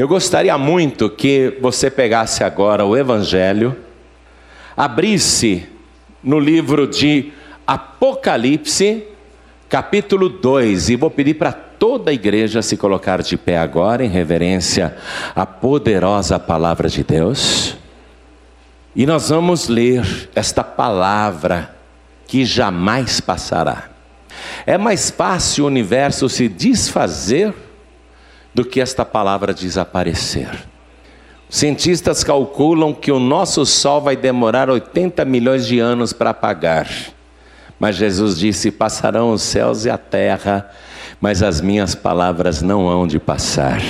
Eu gostaria muito que você pegasse agora o Evangelho, abrisse no livro de Apocalipse, capítulo 2, e vou pedir para toda a igreja se colocar de pé agora, em reverência à poderosa palavra de Deus. E nós vamos ler esta palavra que jamais passará. É mais fácil o universo se desfazer do que esta palavra desaparecer. Cientistas calculam que o nosso Sol vai demorar 80 milhões de anos para apagar. Mas Jesus disse: Passarão os céus e a terra, mas as minhas palavras não hão de passar.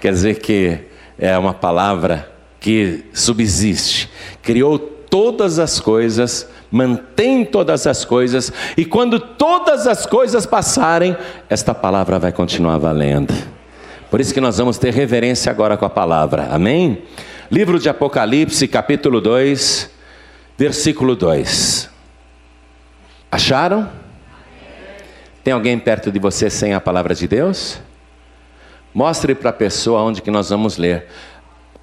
Quer dizer que é uma palavra que subsiste, criou todas as coisas, mantém todas as coisas, e quando todas as coisas passarem, esta palavra vai continuar valendo. Por isso que nós vamos ter reverência agora com a palavra, amém? Livro de Apocalipse, capítulo 2, versículo 2. Acharam? Tem alguém perto de você sem a palavra de Deus? Mostre para a pessoa onde que nós vamos ler.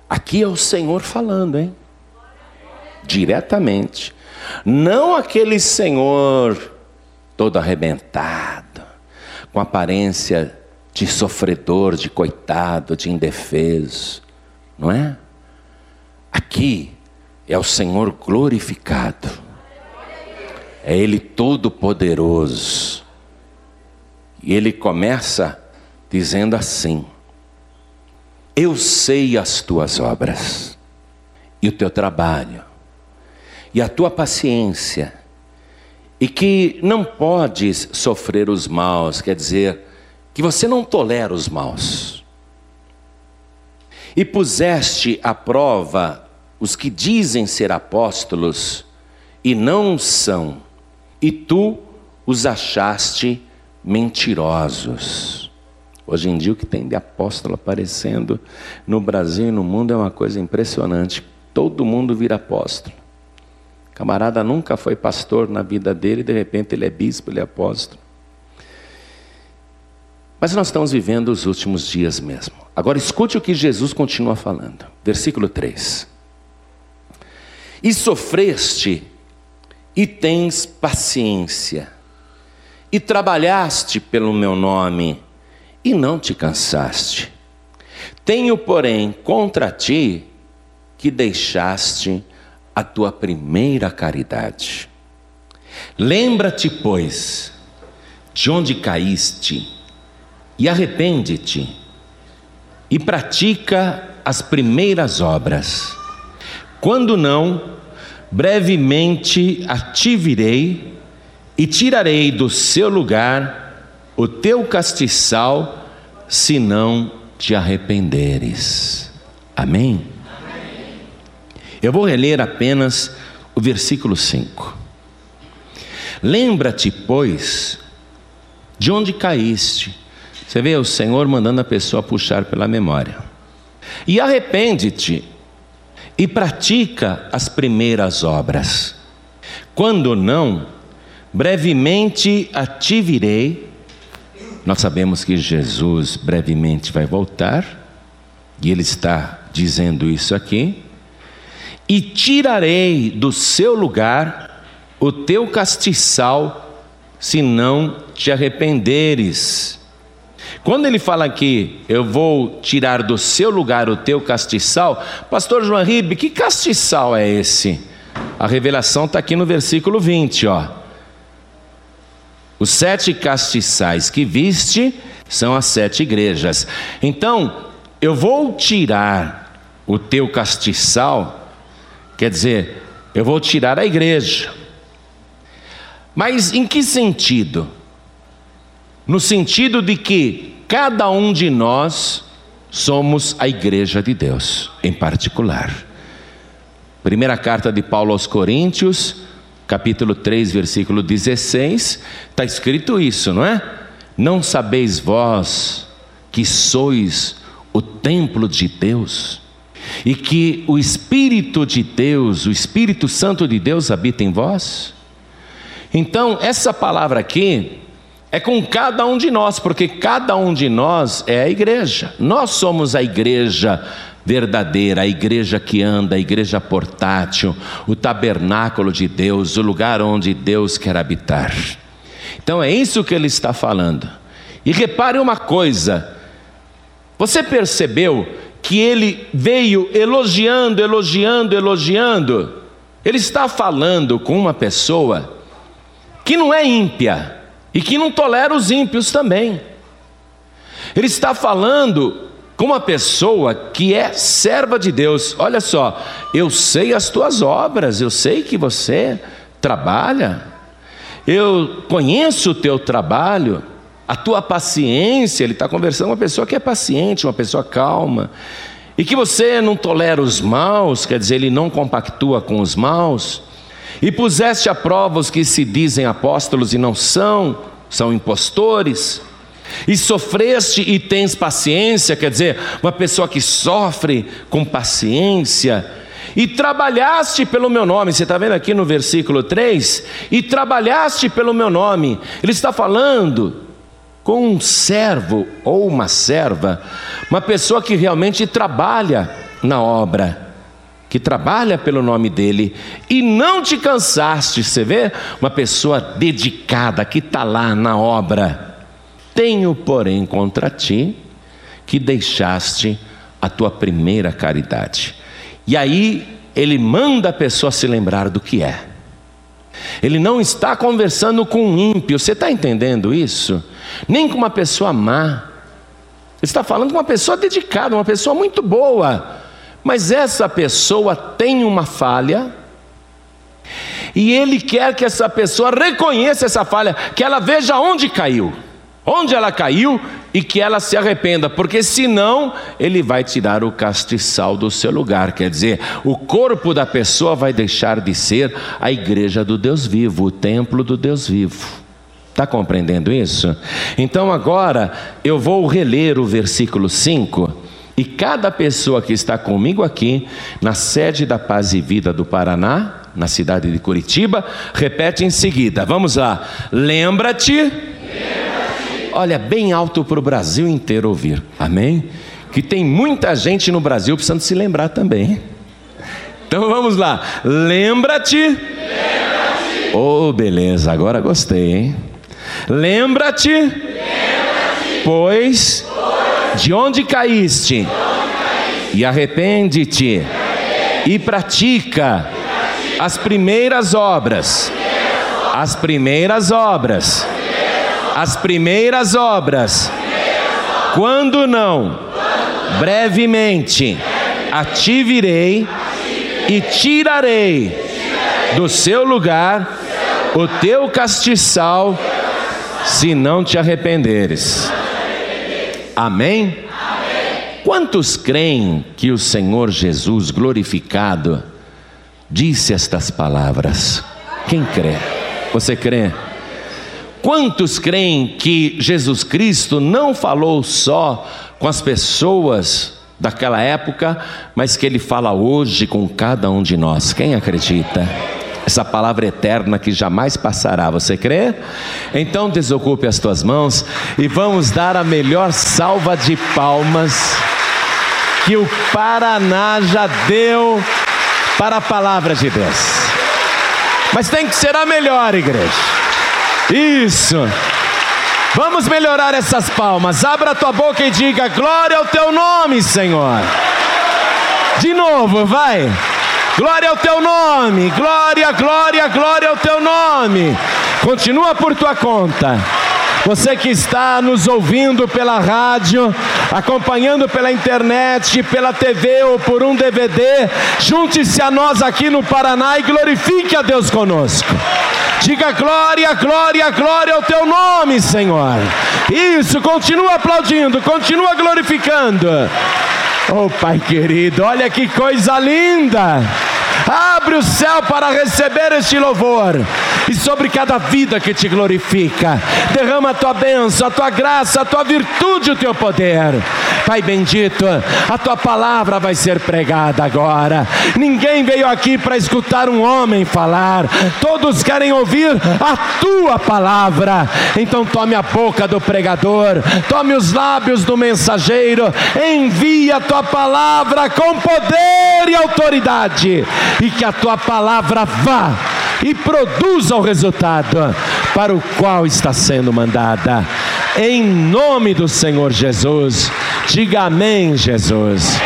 Aqui é o Senhor falando, hein? Diretamente. Não aquele senhor todo arrebentado, com aparência de sofredor, de coitado, de indefeso, não é? Aqui é o Senhor glorificado, é Ele todo-poderoso, e Ele começa dizendo assim: Eu sei as tuas obras, e o teu trabalho, e a tua paciência, e que não podes sofrer os maus, quer dizer, que você não tolera os maus. E puseste à prova os que dizem ser apóstolos e não são, e tu os achaste mentirosos. Hoje em dia, o que tem de apóstolo aparecendo no Brasil e no mundo é uma coisa impressionante. Todo mundo vira apóstolo. Camarada nunca foi pastor na vida dele, de repente ele é bispo, ele é apóstolo. Mas nós estamos vivendo os últimos dias mesmo. Agora escute o que Jesus continua falando. Versículo 3. E sofreste, e tens paciência, e trabalhaste pelo meu nome, e não te cansaste. Tenho, porém, contra ti que deixaste a tua primeira caridade. Lembra-te, pois, de onde caíste, e arrepende-te, e pratica as primeiras obras. Quando não, brevemente ativirei e tirarei do seu lugar o teu castiçal, se não te arrependeres. Amém? Eu vou reler apenas o versículo 5. Lembra-te, pois, de onde caíste. Você vê o Senhor mandando a pessoa puxar pela memória. E arrepende-te e pratica as primeiras obras. Quando não, brevemente a te virei. Nós sabemos que Jesus brevemente vai voltar, e Ele está dizendo isso aqui e tirarei do seu lugar o teu castiçal, se não te arrependeres. Quando ele fala aqui, eu vou tirar do seu lugar o teu castiçal, pastor João Ribe, que castiçal é esse? A revelação está aqui no versículo 20, ó. Os sete castiçais que viste são as sete igrejas. Então, eu vou tirar o teu castiçal Quer dizer, eu vou tirar a igreja. Mas em que sentido? No sentido de que cada um de nós somos a igreja de Deus, em particular. Primeira carta de Paulo aos Coríntios, capítulo 3, versículo 16, está escrito isso, não é? Não sabeis vós que sois o templo de Deus e que o Espírito de Deus, o Espírito Santo de Deus habita em vós? Então, essa palavra aqui é com cada um de nós, porque cada um de nós é a igreja. Nós somos a igreja verdadeira, a igreja que anda, a igreja portátil, o tabernáculo de Deus, o lugar onde Deus quer habitar. Então é isso que ele está falando. E repare uma coisa: você percebeu que ele veio elogiando, elogiando, elogiando? Ele está falando com uma pessoa que não é ímpia e que não tolera os ímpios também. Ele está falando com uma pessoa que é serva de Deus. Olha só, eu sei as tuas obras, eu sei que você trabalha, eu conheço o teu trabalho, a tua paciência. Ele está conversando com uma pessoa que é paciente, uma pessoa calma. E que você não tolera os maus, quer dizer, ele não compactua com os maus. E puseste a prova os que se dizem apóstolos e não são, são impostores e sofreste e tens paciência, quer dizer, uma pessoa que sofre com paciência, e trabalhaste pelo meu nome, você está vendo aqui no versículo 3? E trabalhaste pelo meu nome, ele está falando com um servo ou uma serva, uma pessoa que realmente trabalha na obra que trabalha pelo nome dele, e não te cansaste, você vê? Uma pessoa dedicada que está lá na obra. Tenho, porém, contra ti que deixaste a tua primeira caridade. E aí ele manda a pessoa se lembrar do que é. Ele não está conversando com um ímpio, você está entendendo isso? Nem com uma pessoa má. Ele está falando com uma pessoa dedicada, uma pessoa muito boa. Mas essa pessoa tem uma falha, e ele quer que essa pessoa reconheça essa falha, que ela veja onde caiu onde ela caiu e que ela se arrependa, porque senão ele vai tirar o castiçal do seu lugar, quer dizer, o corpo da pessoa vai deixar de ser a igreja do Deus vivo, o templo do Deus vivo. Está compreendendo isso? Então agora eu vou reler o versículo 5. E cada pessoa que está comigo aqui, na sede da Paz e Vida do Paraná, na cidade de Curitiba, repete em seguida. Vamos lá. Lembra-te. Lembra olha, bem alto para o Brasil inteiro ouvir. Amém? Que tem muita gente no Brasil precisando se lembrar também. Então vamos lá. Lembra-te. Lembra-te. Oh, beleza, agora gostei, hein? Lembra-te. Lembra-te. Pois, pois, de onde caíste? De onde caíste. E arrepende-te. Arrepende. E pratica, e pratica. As primeiras obras. As primeiras obras as primeiras obras. Quando não, brevemente a ti virei e tirarei do seu lugar o teu castiçal, se não te arrependeres. Amém? Quantos creem que o Senhor Jesus glorificado disse estas palavras? Quem crê? Você crê? Quantos creem que Jesus Cristo não falou só com as pessoas daquela época, mas que ele fala hoje com cada um de nós? Quem acredita? Essa palavra eterna que jamais passará, você crê? Então desocupe as tuas mãos e vamos dar a melhor salva de palmas que o Paraná já deu para a palavra de Deus. Mas tem que ser a melhor, igreja. Isso. Vamos melhorar essas palmas. Abra tua boca e diga: Glória ao teu nome, Senhor. De novo, vai. Glória ao teu nome. Glória, glória, glória ao teu nome. Continua por tua conta. Você que está nos ouvindo pela rádio, acompanhando pela internet, pela TV ou por um DVD, junte-se a nós aqui no Paraná e glorifique a Deus conosco. Diga glória, glória, glória ao teu nome, Senhor. Isso, continua aplaudindo, continua glorificando. Oh, Pai querido, olha que coisa linda. Abre o céu para receber este louvor e sobre cada vida que te glorifica. Derrama a tua bênção, a tua graça, a tua virtude, o teu poder. Pai bendito, a tua palavra vai ser pregada agora. Ninguém veio aqui para escutar um homem falar, todos querem ouvir a tua palavra. Então tome a boca do pregador, tome os lábios do mensageiro, envia a tua palavra com poder e autoridade, e que a tua palavra vá e produza o resultado para o qual está sendo mandada. Em nome do Senhor Jesus, diga amém, Jesus.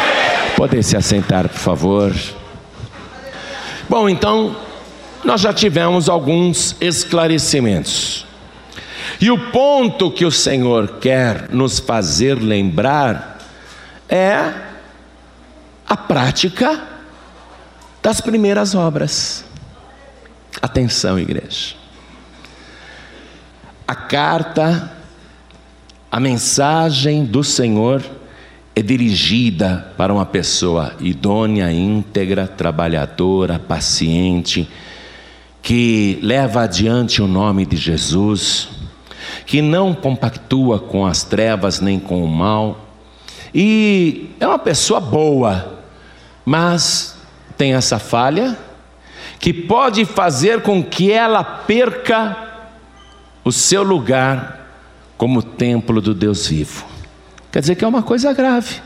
Poder se assentar, por favor. Bom, então, nós já tivemos alguns esclarecimentos. E o ponto que o Senhor quer nos fazer lembrar é a prática das primeiras obras. Atenção, igreja. A carta, a mensagem do Senhor é dirigida para uma pessoa idônea, íntegra, trabalhadora, paciente, que leva adiante o nome de Jesus, que não compactua com as trevas nem com o mal, e é uma pessoa boa, mas tem essa falha que pode fazer com que ela perca o seu lugar como templo do Deus vivo. Quer dizer que é uma coisa grave.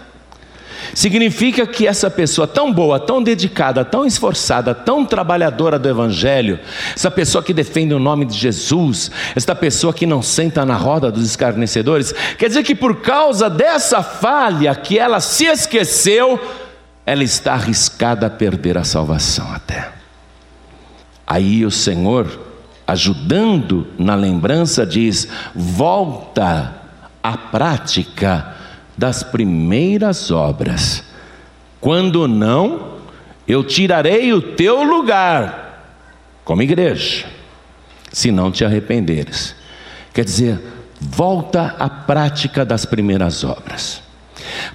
Significa que essa pessoa tão boa, tão dedicada, tão esforçada, tão trabalhadora do Evangelho, essa pessoa que defende o nome de Jesus, essa pessoa que não senta na roda dos escarnecedores, quer dizer que por causa dessa falha que ela se esqueceu, ela está arriscada a perder a salvação até. Aí o Senhor, ajudando na lembrança, diz: volta à prática das primeiras obras. Quando não, eu tirarei o teu lugar como igreja, se não te arrependeres. Quer dizer, volta à prática das primeiras obras.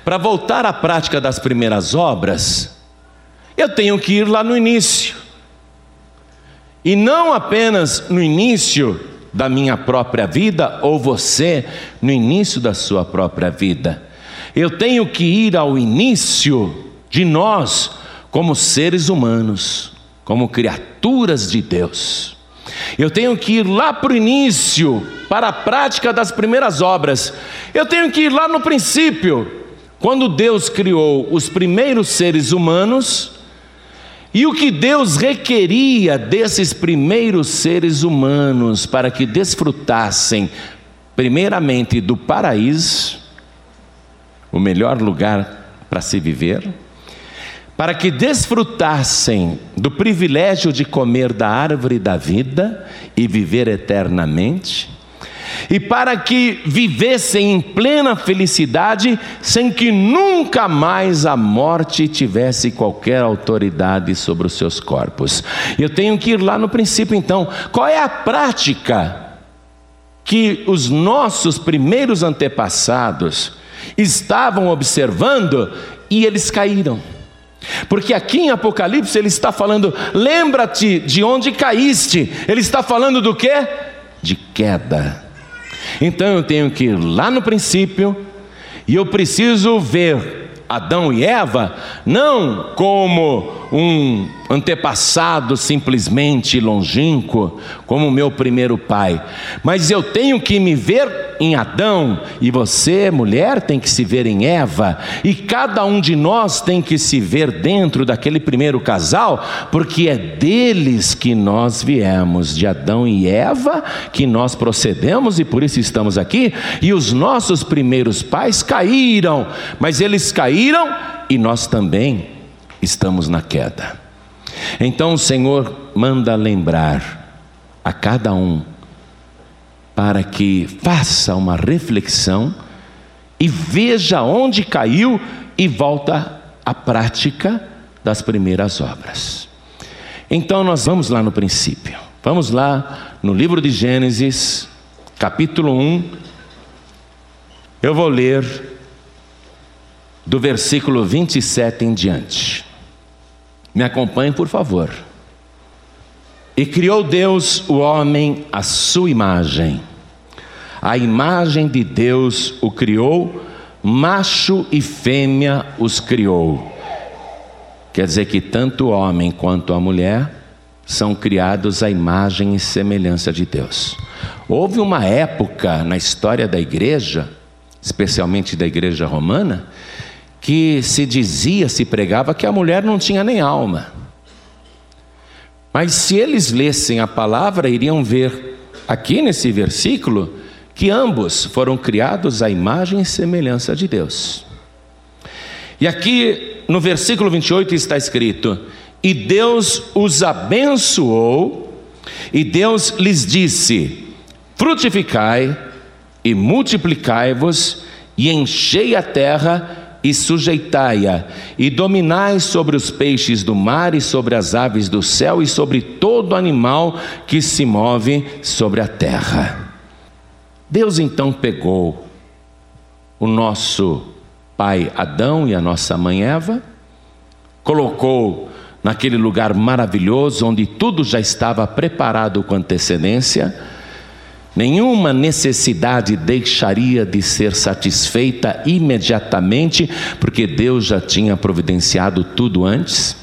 Para voltar à prática das primeiras obras, eu tenho que ir lá no início. E não apenas no início da minha própria vida, ou você no início da sua própria vida. Eu tenho que ir ao início de nós, como seres humanos, como criaturas de Deus. Eu tenho que ir lá para o início, para a prática das primeiras obras. Eu tenho que ir lá no princípio, quando Deus criou os primeiros seres humanos, e o que Deus requeria desses primeiros seres humanos para que desfrutassem, primeiramente, do paraíso, o melhor lugar para se viver, para que desfrutassem do privilégio de comer da árvore da vida e viver eternamente, e para que vivessem em plena felicidade, sem que nunca mais a morte tivesse qualquer autoridade sobre os seus corpos. Eu tenho que ir lá no princípio, então, qual é a prática que os nossos primeiros antepassados estavam observando e eles caíram. Porque aqui em Apocalipse ele está falando, lembra-te de onde caíste. Ele está falando do que? De queda. Então eu tenho que ir lá no princípio e eu preciso ver Adão e Eva não como um antepassado simplesmente longínquo, como meu primeiro pai, mas eu tenho que me ver em Adão, e você, mulher, tem que se ver em Eva, e cada um de nós tem que se ver dentro daquele primeiro casal, porque é deles que nós viemos, de Adão e Eva, que nós procedemos e por isso estamos aqui, e os nossos primeiros pais caíram, mas eles caíram e nós também estamos na queda. Então o Senhor manda lembrar a cada um para que faça uma reflexão e veja onde caiu e volta à prática das primeiras obras. Então nós vamos lá no princípio. Vamos lá no livro de Gênesis, capítulo 1. Eu vou ler do versículo 27 em diante. Me acompanhe, por favor. E criou Deus o homem à sua imagem. A imagem de Deus o criou, macho e fêmea os criou. Quer dizer que tanto o homem quanto a mulher são criados à imagem e semelhança de Deus. Houve uma época na história da igreja, especialmente da igreja romana, que se dizia, se pregava que a mulher não tinha nem alma. Mas se eles lessem a palavra, iriam ver aqui nesse versículo que ambos foram criados à imagem e semelhança de Deus. E aqui no versículo 28 está escrito: E Deus os abençoou, e Deus lhes disse: Frutificai e multiplicai-vos, e enchei a terra e sujeitai-a, e dominai sobre os peixes do mar, e sobre as aves do céu, e sobre todo animal que se move sobre a terra. Deus então pegou o nosso pai Adão e a nossa mãe Eva, colocou naquele lugar maravilhoso onde tudo já estava preparado com antecedência, Nenhuma necessidade deixaria de ser satisfeita imediatamente, porque Deus já tinha providenciado tudo antes.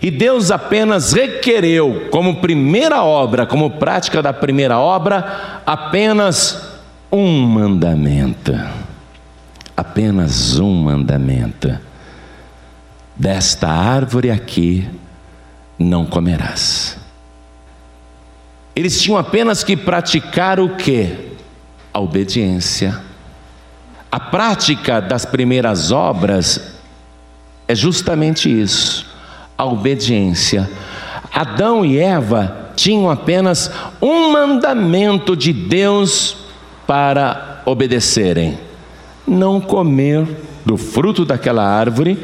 E Deus apenas requereu, como primeira obra, como prática da primeira obra, apenas um mandamento. Apenas um mandamento. Desta árvore aqui não comerás. Eles tinham apenas que praticar o que? A obediência. A prática das primeiras obras é justamente isso, a obediência. Adão e Eva tinham apenas um mandamento de Deus para obedecerem: não comer do fruto daquela árvore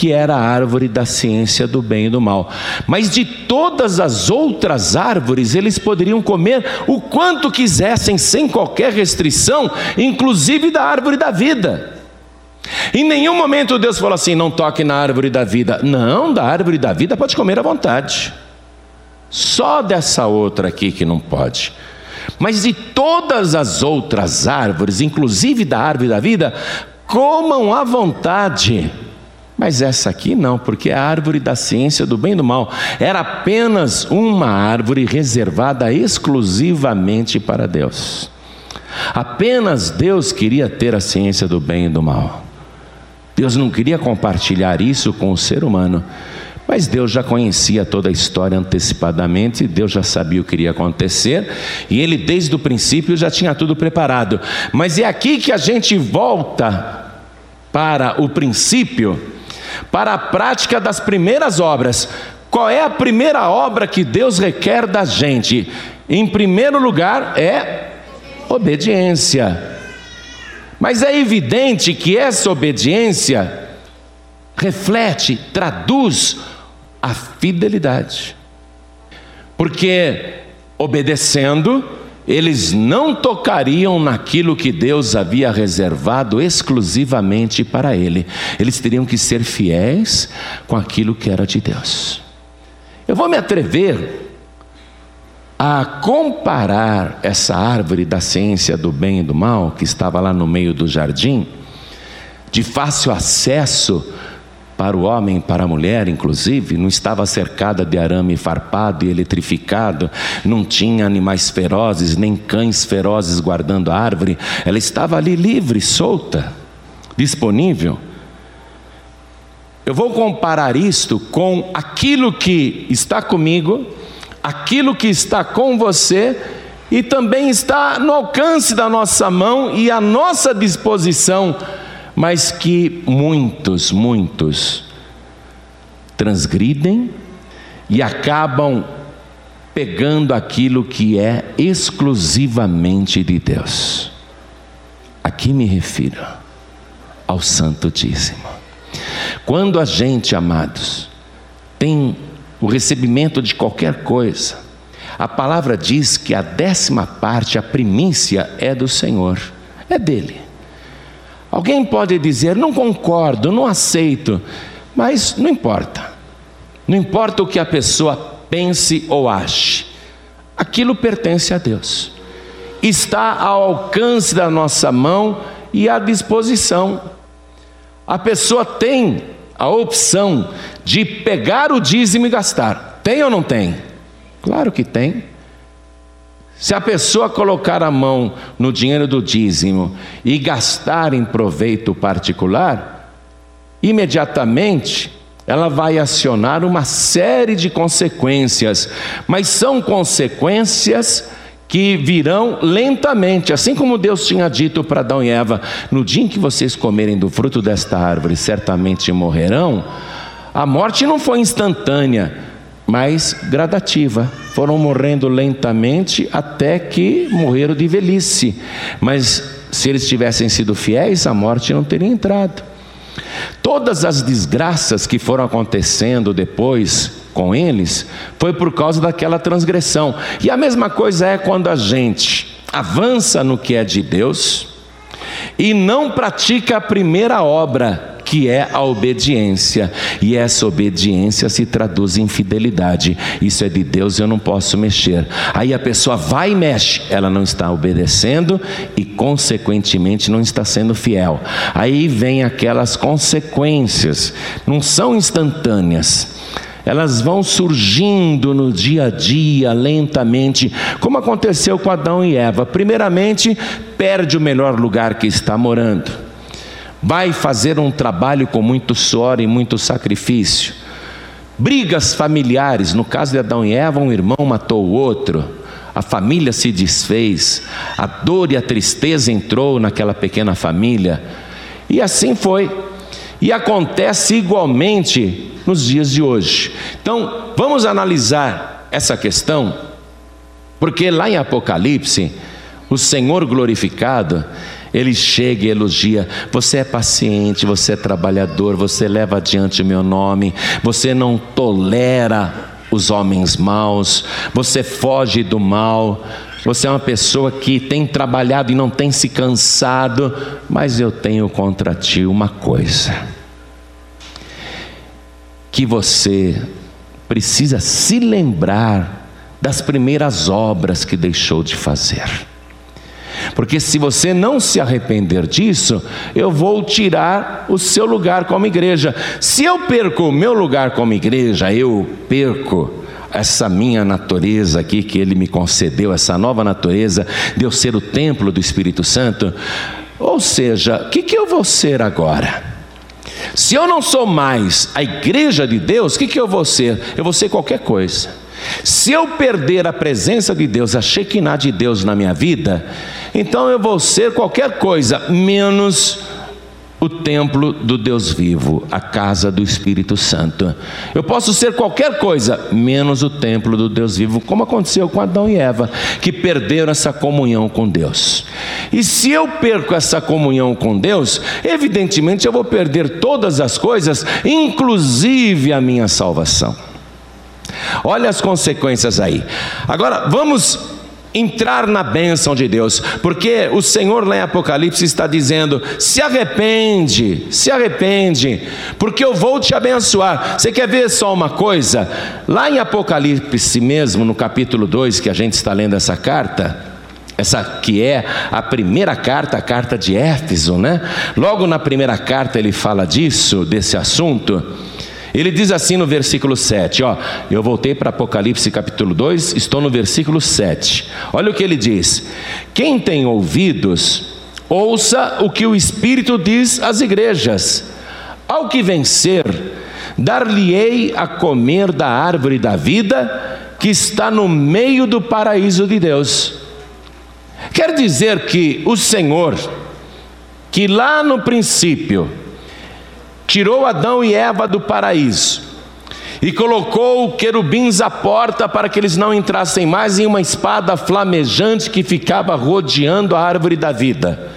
que era a árvore da ciência do bem e do mal. Mas de todas as outras árvores, eles poderiam comer o quanto quisessem, sem qualquer restrição, inclusive da árvore da vida. Em nenhum momento Deus falou assim: não toque na árvore da vida. Não, da árvore da vida pode comer à vontade. Só dessa outra aqui que não pode. Mas de todas as outras árvores, inclusive da árvore da vida, comam à vontade. Mas essa aqui não, porque a árvore da ciência do bem e do mal. Era apenas uma árvore reservada exclusivamente para Deus. Apenas Deus queria ter a ciência do bem e do mal. Deus não queria compartilhar isso com o ser humano. Mas Deus já conhecia toda a história antecipadamente, Deus já sabia o que iria acontecer, e ele desde o princípio já tinha tudo preparado. Mas é aqui que a gente volta para o princípio para a prática das primeiras obras. Qual é a primeira obra que Deus requer da gente? Em primeiro lugar, é obediência. Mas é evidente que essa obediência reflete, traduz a fidelidade. Porque obedecendo, eles não tocariam naquilo que Deus havia reservado exclusivamente para ele. Eles teriam que ser fiéis com aquilo que era de Deus. Eu vou me atrever a comparar essa árvore da ciência do bem e do mal, que estava lá no meio do jardim, de fácil acesso para o homem para a mulher, inclusive, não estava cercada de arame farpado e eletrificado, não tinha animais ferozes, nem cães ferozes guardando a árvore, ela estava ali livre, solta, disponível. Eu vou comparar isto com aquilo que está comigo, aquilo que está com você e também está no alcance da nossa mão e à nossa disposição mas que muitos, muitos transgridem e acabam pegando aquilo que é exclusivamente de Deus. Aqui me refiro ao Santo Dízimo. Quando a gente, amados, tem o recebimento de qualquer coisa, a palavra diz que a décima parte, a primícia, é do Senhor, é dele. Alguém pode dizer, não concordo, não aceito, mas não importa. Não importa o que a pessoa pense ou ache, aquilo pertence a Deus. Está ao alcance da nossa mão e à disposição. A pessoa tem a opção de pegar o dízimo e gastar. Tem ou não tem? Claro que tem. Se a pessoa colocar a mão no dinheiro do dízimo e gastar em proveito particular, imediatamente ela vai acionar uma série de consequências, mas são consequências que virão lentamente, assim como Deus tinha dito para Adão e Eva: no dia em que vocês comerem do fruto desta árvore, certamente morrerão. A morte não foi instantânea, mas gradativa. Foram morrendo lentamente até que morreram de velhice. Mas se eles tivessem sido fiéis, a morte não teria entrado. Todas as desgraças que foram acontecendo depois com eles foi por causa daquela transgressão. E a mesma coisa é quando a gente avança no que é de Deus e não pratica a primeira obra que é a obediência. E essa obediência se traduz em fidelidade. Isso é de Deus, eu não posso mexer. Aí a pessoa vai e mexe, ela não está obedecendo e, consequentemente, não está sendo fiel. Aí vem aquelas consequências, não são instantâneas elas vão surgindo no dia a dia, lentamente, como aconteceu com Adão e Eva. Primeiramente, perde o melhor lugar que está morando vai fazer um trabalho com muito suor e muito sacrifício. Brigas familiares, no caso de Adão e Eva, um irmão matou o outro, a família se desfez, a dor e a tristeza entrou naquela pequena família, e assim foi. E acontece igualmente nos dias de hoje. Então, vamos analisar essa questão, porque lá em Apocalipse, o Senhor glorificado, ele chega e elogia: você é paciente, você é trabalhador, você leva adiante o meu nome, você não tolera os homens maus, você foge do mal. Você é uma pessoa que tem trabalhado e não tem se cansado, mas eu tenho contra ti uma coisa: que você precisa se lembrar das primeiras obras que deixou de fazer. Porque se você não se arrepender disso, eu vou tirar o seu lugar como igreja. Se eu perco o meu lugar como igreja, eu perco essa minha natureza aqui que Ele me concedeu, essa nova natureza de eu ser o templo do Espírito Santo. Ou seja, o que, que eu vou ser agora? Se eu não sou mais a igreja de Deus, o que, que eu vou ser? Eu vou ser qualquer coisa. Se eu perder a presença de Deus, a Shekinah de Deus na minha vida, então eu vou ser qualquer coisa menos o templo do Deus vivo, a casa do Espírito Santo. Eu posso ser qualquer coisa menos o templo do Deus vivo, como aconteceu com Adão e Eva, que perderam essa comunhão com Deus. E se eu perco essa comunhão com Deus, evidentemente eu vou perder todas as coisas, inclusive a minha salvação. Olha as consequências aí. Agora, vamos entrar na bênção de Deus, porque o Senhor lá em Apocalipse está dizendo: se arrepende, se arrepende, porque eu vou te abençoar. Você quer ver só uma coisa? Lá em Apocalipse mesmo, no capítulo 2, que a gente está lendo essa carta, essa que é a primeira carta, a carta de Éfeso, né? Logo na primeira carta ele fala disso, desse assunto. Ele diz assim no versículo 7, ó, eu voltei para Apocalipse capítulo 2, estou no versículo 7. Olha o que ele diz: Quem tem ouvidos, ouça o que o Espírito diz às igrejas. Ao que vencer, dar-lhe-ei a comer da árvore da vida que está no meio do paraíso de Deus. Quer dizer que o Senhor, que lá no princípio tirou Adão e Eva do paraíso e colocou querubins à porta para que eles não entrassem mais em uma espada flamejante que ficava rodeando a árvore da vida.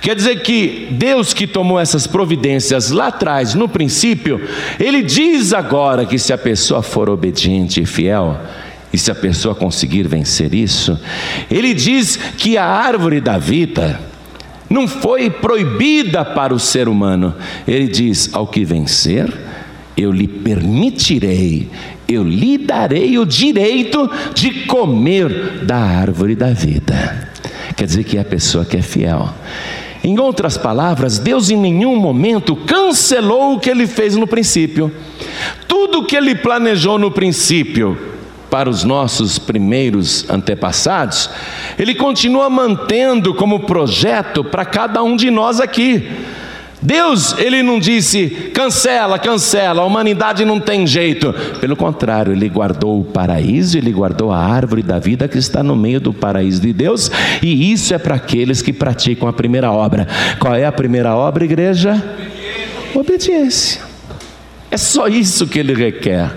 Quer dizer que Deus que tomou essas providências lá atrás, no princípio, Ele diz agora que se a pessoa for obediente e fiel, e se a pessoa conseguir vencer isso, Ele diz que a árvore da vida, não foi proibida para o ser humano. Ele diz: ao que vencer, eu lhe permitirei, eu lhe darei o direito de comer da árvore da vida. Quer dizer que é a pessoa que é fiel. Em outras palavras, Deus em nenhum momento cancelou o que ele fez no princípio. Tudo que ele planejou no princípio para os nossos primeiros antepassados, ele continua mantendo como projeto para cada um de nós aqui. Deus, ele não disse cancela, cancela, a humanidade não tem jeito. Pelo contrário, ele guardou o paraíso, ele guardou a árvore da vida que está no meio do paraíso de Deus, e isso é para aqueles que praticam a primeira obra. Qual é a primeira obra, igreja? Obediência. É só isso que ele requer.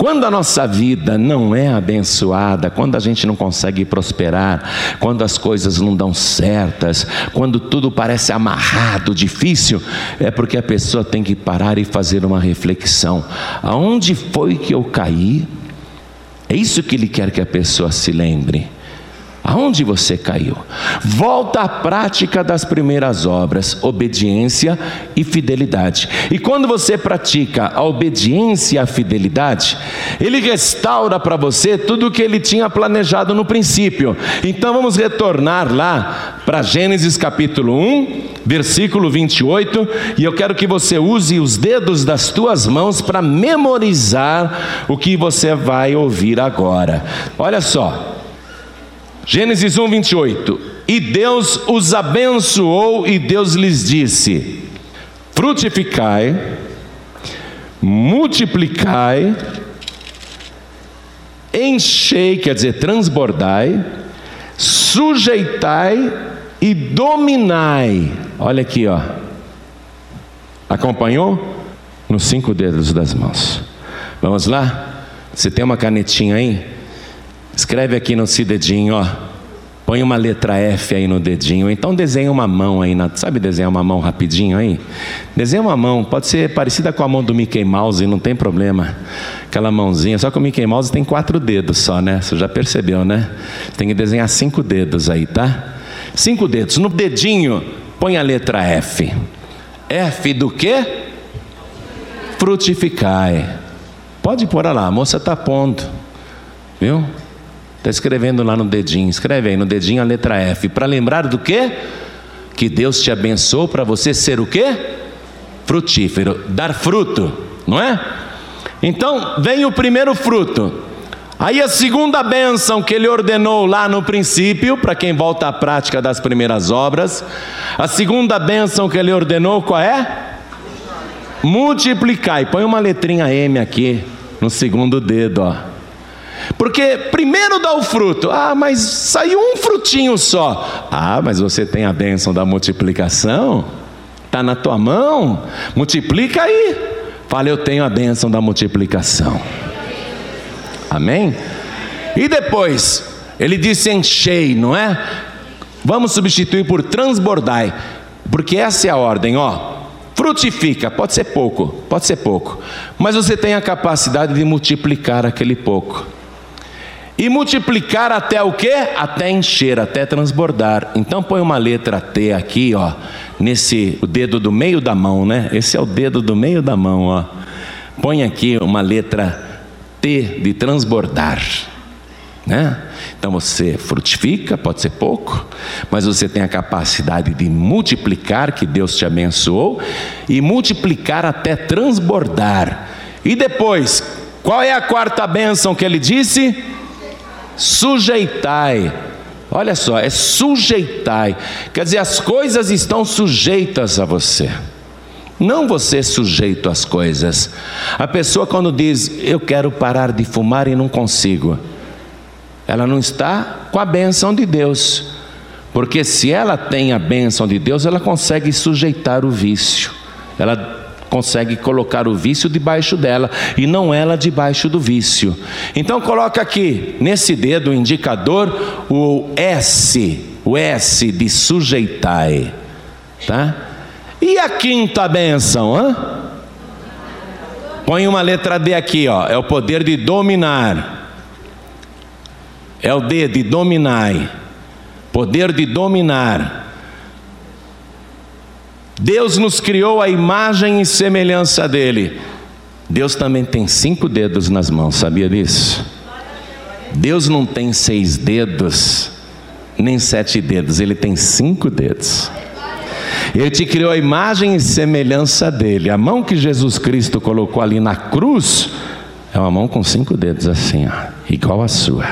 Quando a nossa vida não é abençoada, quando a gente não consegue prosperar, quando as coisas não dão certas, quando tudo parece amarrado, difícil, é porque a pessoa tem que parar e fazer uma reflexão: aonde foi que eu caí? É isso que ele quer que a pessoa se lembre. Aonde você caiu? Volta à prática das primeiras obras, obediência e fidelidade. E quando você pratica a obediência e a fidelidade, ele restaura para você tudo o que ele tinha planejado no princípio. Então vamos retornar lá para Gênesis capítulo 1, versículo 28, e eu quero que você use os dedos das tuas mãos para memorizar o que você vai ouvir agora. Olha só. Gênesis 1, 28. E Deus os abençoou, e Deus lhes disse: frutificai, multiplicai, enchei, quer dizer, transbordai, sujeitai e dominai. Olha aqui, ó. Acompanhou? Nos cinco dedos das mãos. Vamos lá? Você tem uma canetinha aí? Escreve aqui no seu dedinho, ó. Põe uma letra F aí no dedinho. Então desenha uma mão aí. Na, sabe desenhar uma mão rapidinho aí? Desenha uma mão. Pode ser parecida com a mão do Mickey Mouse, não tem problema. Aquela mãozinha. Só que o Mickey Mouse tem quatro dedos só, né? Você já percebeu, né? Tem que desenhar cinco dedos aí, tá? Cinco dedos. No dedinho, põe a letra F. F do quê? Frutificai. Pode pôr lá, a moça está pondo. Viu? Está escrevendo lá no dedinho. Escreve aí no dedinho a letra F. Para lembrar do quê? Que Deus te abençoou para você ser o quê? Frutífero. Dar fruto, não é? Então, vem o primeiro fruto. Aí a segunda bênção que ele ordenou lá no princípio, para quem volta à prática das primeiras obras, a segunda bênção que ele ordenou, qual é? Multiplicar. E põe uma letrinha M aqui no segundo dedo, ó. Porque primeiro dá o fruto, ah, mas saiu um frutinho só. Ah, mas você tem a bênção da multiplicação, está na tua mão, multiplica aí. Fala, eu tenho a bênção da multiplicação. Amém? E depois, ele disse enchei, não é? Vamos substituir por transbordai, porque essa é a ordem, ó. Frutifica, pode ser pouco, pode ser pouco, mas você tem a capacidade de multiplicar aquele pouco e multiplicar até o quê? Até encher, até transbordar. Então põe uma letra T aqui, ó, nesse o dedo do meio da mão, né? Esse é o dedo do meio da mão, ó. Põe aqui uma letra T de transbordar. Né? Então você frutifica, pode ser pouco, mas você tem a capacidade de multiplicar, que Deus te abençoou, e multiplicar até transbordar. E depois, qual é a quarta bênção que ele disse? Sujeitai. Olha só, é sujeitai. Quer dizer, as coisas estão sujeitas a você. Não você sujeito às coisas. A pessoa quando diz, eu quero parar de fumar e não consigo, ela não está com a benção de Deus. Porque se ela tem a benção de Deus, ela consegue sujeitar o vício. Ela consegue colocar o vício debaixo dela e não ela debaixo do vício. Então coloca aqui nesse dedo indicador o S, o S de sujeitai, tá? E a quinta benção, hã? Põe uma letra D aqui, ó, é o poder de dominar. É o D de dominar. Poder de dominar. Deus nos criou a imagem e semelhança dele. Deus também tem cinco dedos nas mãos, sabia disso? Deus não tem seis dedos, nem sete dedos, ele tem cinco dedos. Ele te criou a imagem e semelhança dele. A mão que Jesus Cristo colocou ali na cruz é uma mão com cinco dedos, assim, ó, igual a sua.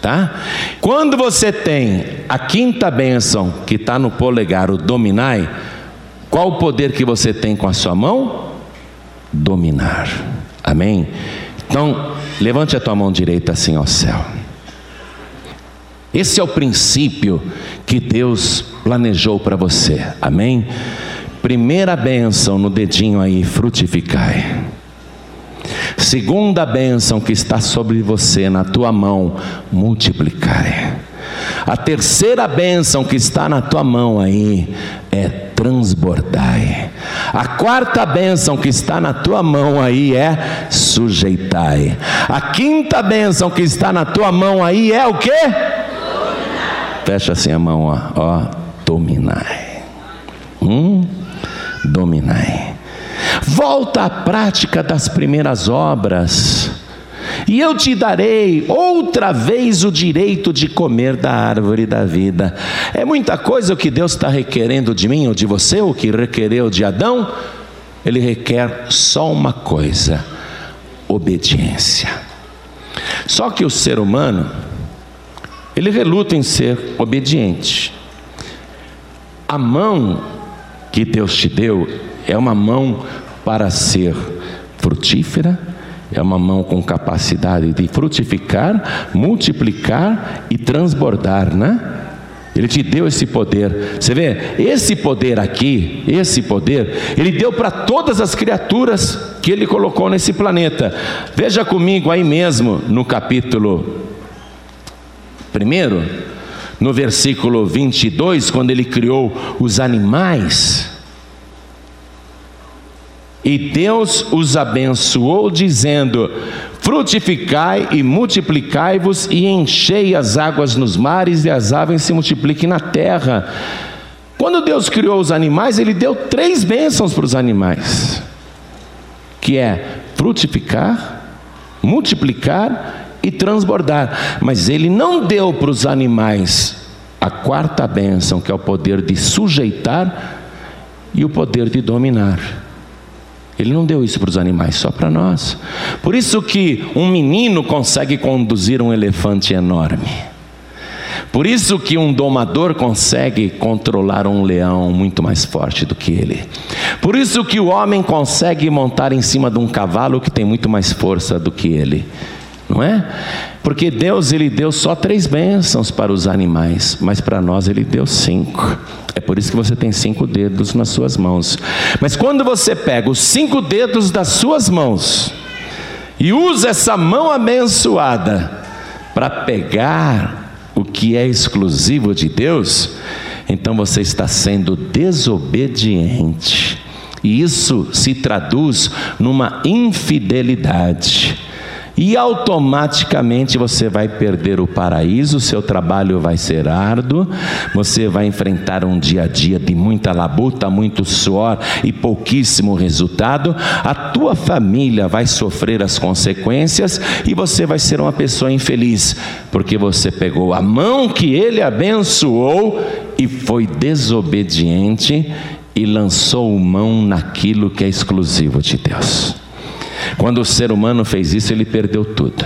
Tá? Quando você tem a quinta bênção que está no polegar, o dominai, qual o poder que você tem com a sua mão? Dominar. Amém? Então, levante a tua mão direita assim ao céu. Esse é o princípio que Deus planejou para você. Amém? Primeira bênção no dedinho aí, frutificai. Segunda bênção que está sobre você, na tua mão, multiplicai. A terceira bênção que está na tua mão aí é transbordai. A quarta bênção que está na tua mão aí é sujeitai. A quinta bênção que está na tua mão aí é o que? Fecha assim a mão, ó, ó dominai. Hum, dominai. Volta à prática das primeiras obras, e eu te darei outra vez o direito de comer da árvore da vida. É muita coisa o que Deus está requerendo de mim ou de você, o que requereu de Adão. Ele requer só uma coisa: obediência. Só que o ser humano, ele reluta em ser obediente. A mão que Deus te deu é uma mão para ser frutífera, é uma mão com capacidade de frutificar, multiplicar e transbordar, né? Ele te deu esse poder. Você vê, esse poder aqui, esse poder, ele deu para todas as criaturas que ele colocou nesse planeta. Veja comigo aí mesmo no capítulo 1, no versículo 22, quando ele criou os animais. E Deus os abençoou, dizendo: Frutificai e multiplicai-vos, e enchei as águas nos mares, e as aves se multipliquem na terra. Quando Deus criou os animais, Ele deu três bênçãos para os animais: que é frutificar, multiplicar e transbordar. Mas Ele não deu para os animais a quarta bênção, que é o poder de sujeitar e o poder de dominar. Ele não deu isso para os animais, só para nós. Por isso que um menino consegue conduzir um elefante enorme. Por isso que um domador consegue controlar um leão muito mais forte do que ele. Por isso que o homem consegue montar em cima de um cavalo que tem muito mais força do que ele. Não é? Porque Deus ele deu só três bênçãos para os animais, mas para nós ele deu cinco. É por isso que você tem cinco dedos nas suas mãos. Mas quando você pega os cinco dedos das suas mãos e usa essa mão abençoada para pegar o que é exclusivo de Deus, então você está sendo desobediente. E isso se traduz numa infidelidade e automaticamente você vai perder o paraíso, seu trabalho vai ser árduo, você vai enfrentar um dia a dia de muita labuta, muito suor e pouquíssimo resultado, a tua família vai sofrer as consequências e você vai ser uma pessoa infeliz, porque você pegou a mão que ele abençoou e foi desobediente e lançou mão naquilo que é exclusivo de Deus. Quando o ser humano fez isso, ele perdeu tudo.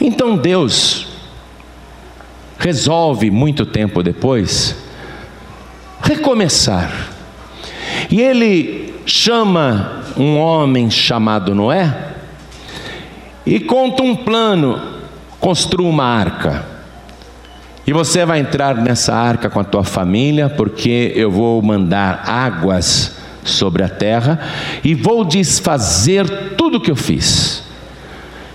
Então Deus resolve, muito tempo depois, recomeçar. E ele chama um homem chamado Noé e conta um plano: construa uma arca. E você vai entrar nessa arca com a tua família, porque eu vou mandar águas sobre a terra e vou desfazer tudo o que eu fiz.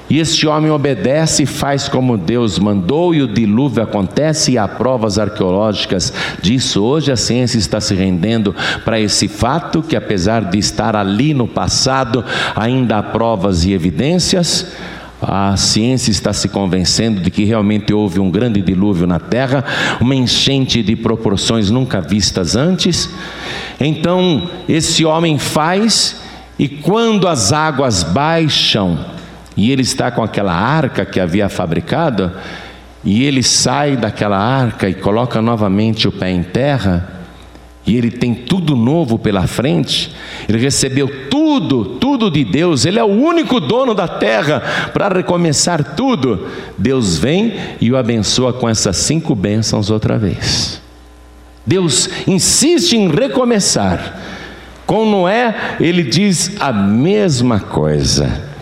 E este homem obedece e faz como Deus mandou, e o dilúvio acontece, e há provas arqueológicas disso. Hoje a ciência está se rendendo para esse fato, que apesar de estar ali no passado, ainda há provas e evidências. A ciência está se convencendo de que realmente houve um grande dilúvio na Terra, uma enchente de proporções nunca vistas antes. Então, esse homem faz E quando as águas baixam, e ele está com aquela arca que havia fabricado, e ele sai daquela arca e coloca novamente o pé em terra, e ele tem tudo novo pela frente, ele recebeu tudo, tudo de Deus, ele é o único dono da terra para recomeçar tudo. Deus vem e o abençoa com essas cinco bênçãos outra vez. Deus insiste em recomeçar. Com Noé, ele diz a mesma coisa.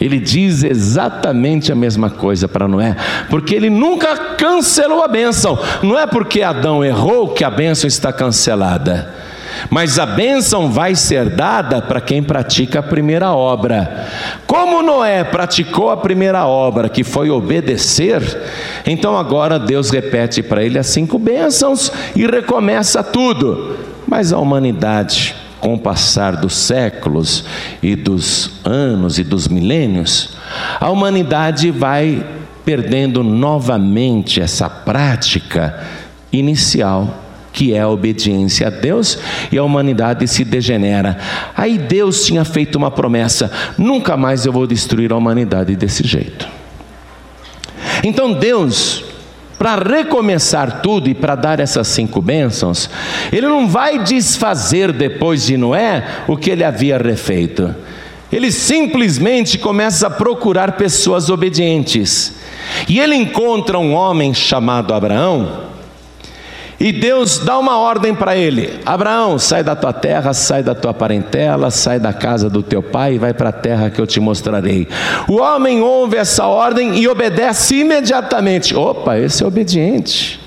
Ele diz exatamente a mesma coisa para Noé, porque ele nunca cancelou a bênção. Não é porque Adão errou que a bênção está cancelada. Mas a bênção vai ser dada para quem pratica a primeira obra. Como Noé praticou a primeira obra, que foi obedecer, então agora Deus repete para ele as cinco bênçãos e recomeça tudo. Mas a humanidade com o passar dos séculos e dos anos e dos milênios, a humanidade vai perdendo novamente essa prática inicial que é a obediência a Deus, e a humanidade se degenera. Aí Deus tinha feito uma promessa: nunca mais eu vou destruir a humanidade desse jeito. Então Deus para recomeçar tudo e para dar essas cinco bênçãos, ele não vai desfazer depois de Noé o que ele havia refeito. Ele simplesmente começa a procurar pessoas obedientes. E ele encontra um homem chamado Abraão, e Deus dá uma ordem para ele: Abraão, sai da tua terra, sai da tua parentela, sai da casa do teu pai e vai para a terra que eu te mostrarei. O homem ouve essa ordem e obedece imediatamente. Opa, esse é obediente.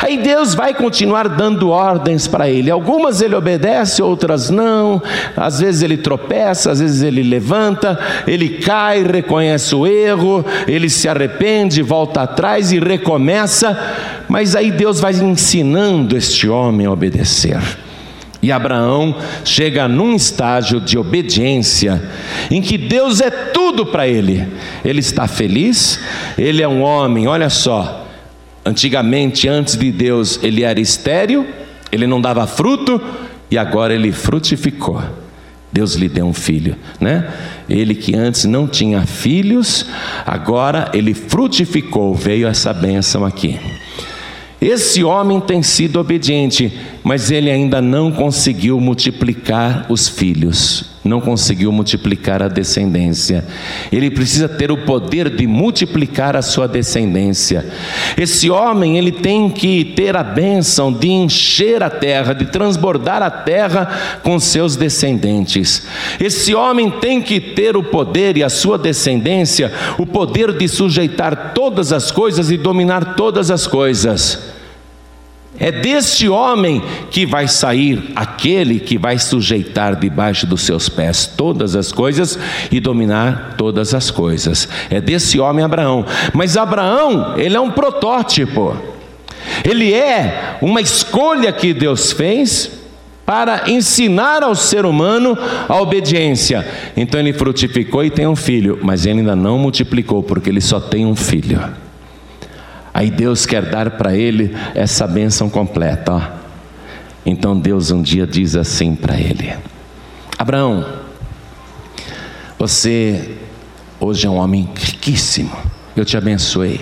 Aí Deus vai continuar dando ordens para ele. Algumas ele obedece, outras não. Às vezes ele tropeça, às vezes ele levanta, ele cai, reconhece o erro, ele se arrepende, volta atrás e recomeça. Mas aí Deus vai ensinando este homem a obedecer. E Abraão chega num estágio de obediência em que Deus é tudo para ele. Ele está feliz, ele é um homem, olha só, Antigamente, antes de Deus, ele era estéril, ele não dava fruto, e agora ele frutificou. Deus lhe deu um filho, né? Ele que antes não tinha filhos, agora ele frutificou, veio essa bênção aqui. Esse homem tem sido obediente, mas ele ainda não conseguiu multiplicar os filhos não conseguiu multiplicar a descendência. Ele precisa ter o poder de multiplicar a sua descendência. Esse homem, ele tem que ter a bênção de encher a terra, de transbordar a terra com seus descendentes. Esse homem tem que ter o poder e a sua descendência, o poder de sujeitar todas as coisas e dominar todas as coisas. É deste homem que vai sair aquele que vai sujeitar debaixo dos seus pés todas as coisas e dominar todas as coisas. É desse homem Abraão. Mas Abraão, ele é um protótipo. Ele é uma escolha que Deus fez para ensinar ao ser humano a obediência. Então ele frutificou e tem um filho, mas ele ainda não multiplicou porque ele só tem um filho. Aí Deus quer dar para ele essa bênção completa. Ó. Então Deus um dia diz assim para ele: Abraão, você hoje é um homem riquíssimo, eu te abençoei.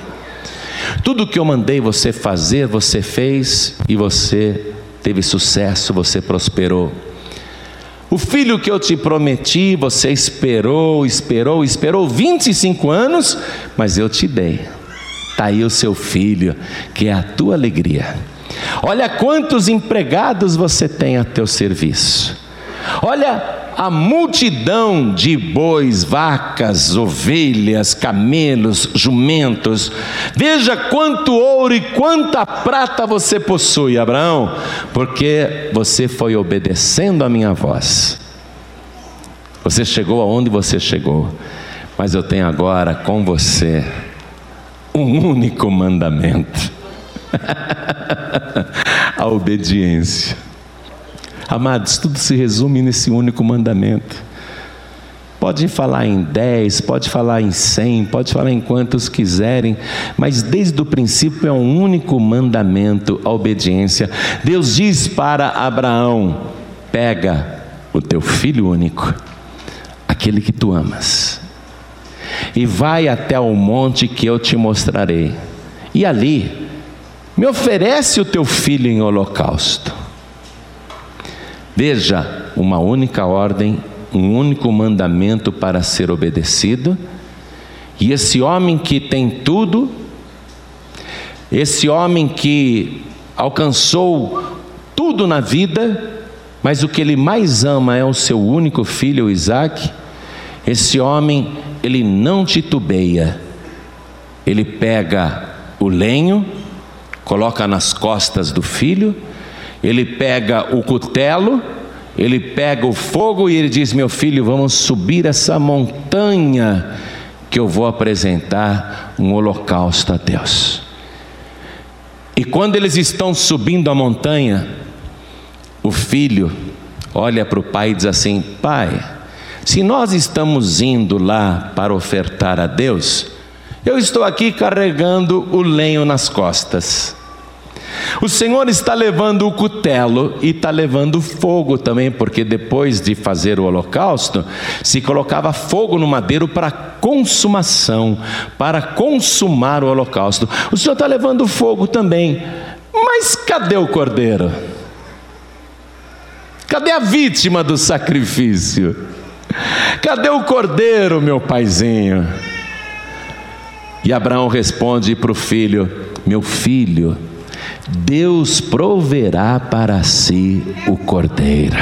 Tudo que eu mandei você fazer, você fez e você teve sucesso, você prosperou. O filho que eu te prometi, você esperou, esperou, esperou 25 anos, mas eu te dei. Está aí o seu filho, que é a tua alegria. Olha quantos empregados você tem a teu serviço. Olha a multidão de bois, vacas, ovelhas, camelos, jumentos. Veja quanto ouro e quanta prata você possui, Abraão, porque você foi obedecendo a minha voz. Você chegou aonde você chegou, mas eu tenho agora com você um único mandamento: a obediência. Amados, tudo se resume nesse único mandamento. Pode falar em dez, pode falar em cem, pode falar em quantos quiserem, mas desde o princípio é um único mandamento, a obediência. Deus diz para Abraão: pega o teu filho único, aquele que tu amas, e vai até o monte que eu te mostrarei, e ali me oferece o teu filho em holocausto. Veja, uma única ordem, um único mandamento para ser obedecido, e esse homem que tem tudo, esse homem que alcançou tudo na vida, mas o que ele mais ama é o seu único filho, Isaac. Esse homem, ele não titubeia, ele pega o lenho, coloca nas costas do filho, ele pega o cutelo, ele pega o fogo e ele diz: Meu filho, vamos subir essa montanha que eu vou apresentar um holocausto a Deus. E quando eles estão subindo a montanha, o filho olha para o pai e diz assim: Pai, se nós estamos indo lá para ofertar a Deus, eu estou aqui carregando o lenho nas costas. O Senhor está levando o cutelo e está levando fogo também, porque depois de fazer o holocausto, se colocava fogo no madeiro para consumação, para consumar o holocausto. O Senhor está levando fogo também, mas cadê o cordeiro? Cadê a vítima do sacrifício? Cadê o cordeiro, meu paizinho? E Abraão responde para o filho: Meu filho, Deus proverá para si o cordeiro.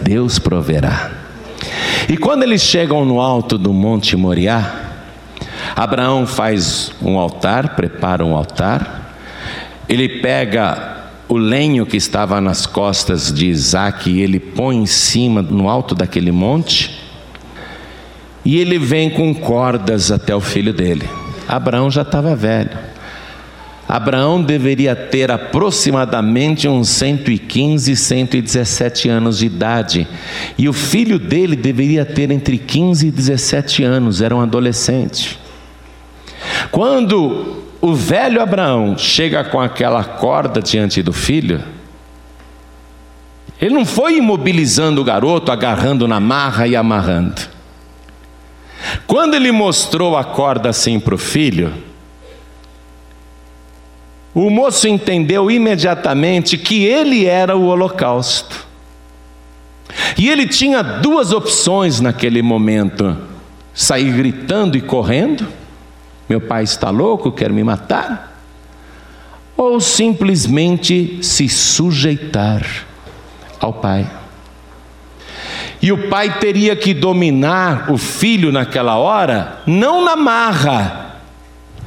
Deus proverá. E quando eles chegam no alto do Monte Moriá, Abraão faz um altar, prepara um altar, ele pega o lenho que estava nas costas de Isaac e ele põe em cima, no alto daquele monte, e ele vem com cordas até o filho dele. Abraão já estava velho. Abraão deveria ter aproximadamente uns 115, 117 anos de idade, e o filho dele deveria ter entre 15 e 17 anos, era um adolescente. Quando o velho Abraão chega com aquela corda diante do filho, ele não foi imobilizando o garoto, agarrando na marra e amarrando. Quando ele mostrou a corda assim para o filho, o moço entendeu imediatamente que ele era o holocausto. E ele tinha duas opções naquele momento: sair gritando e correndo, meu pai está louco, quer me matar, ou simplesmente se sujeitar ao pai. E o pai teria que dominar o filho naquela hora, não na marra,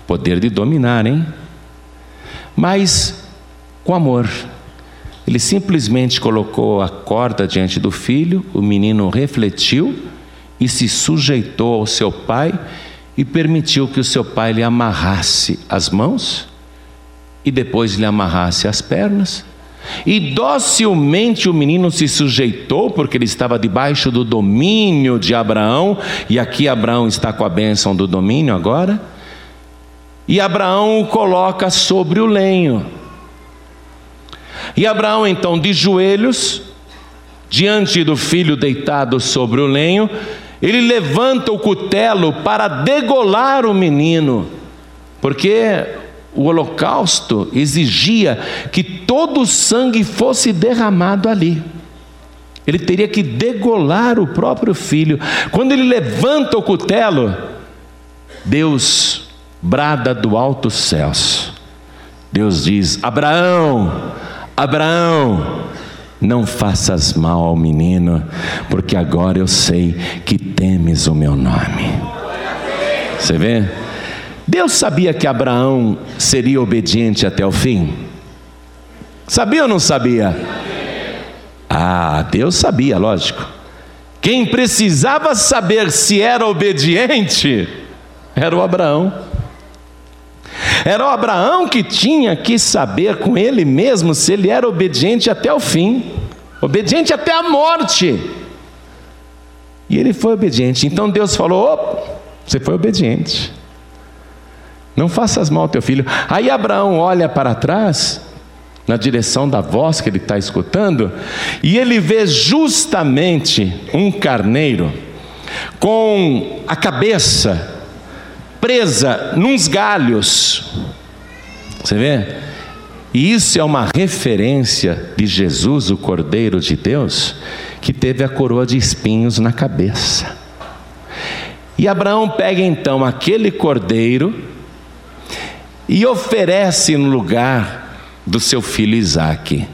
poder de dominar, hein? mas com amor. Ele simplesmente colocou a corda diante do filho, o menino refletiu e se sujeitou ao seu pai e permitiu que o seu pai lhe amarrasse as mãos e depois lhe amarrasse as pernas. E docilmente o menino se sujeitou, porque ele estava debaixo do domínio de Abraão, e aqui Abraão está com a bênção do domínio agora. E Abraão o coloca sobre o lenho. E Abraão, então, de joelhos, diante do filho deitado sobre o lenho, ele levanta o cutelo para degolar o menino, porque o holocausto exigia que todo o sangue fosse derramado ali. Ele teria que degolar o próprio filho. Quando ele levanta o cutelo, Deus brada do alto céus. Deus diz: Abraão, Abraão, não faças mal ao menino, porque agora eu sei que temes o meu nome. Você vê? Deus sabia que Abraão seria obediente até o fim? Sabia ou não sabia? Ah, Deus sabia, lógico. Quem precisava saber se era obediente era o Abraão. Era o Abraão que tinha que saber com ele mesmo se ele era obediente até o fim, obediente até a morte. E ele foi obediente. Então Deus falou: oh, você foi obediente. Não faças mal ao teu filho. Aí Abraão olha para trás na direção da voz que ele está escutando, e ele vê justamente um carneiro com a cabeça presa nos galhos. Você vê? E isso é uma referência de Jesus, o Cordeiro de Deus, que teve a coroa de espinhos na cabeça. E Abraão pega então aquele cordeiro e oferece no lugar do seu filho Isaque.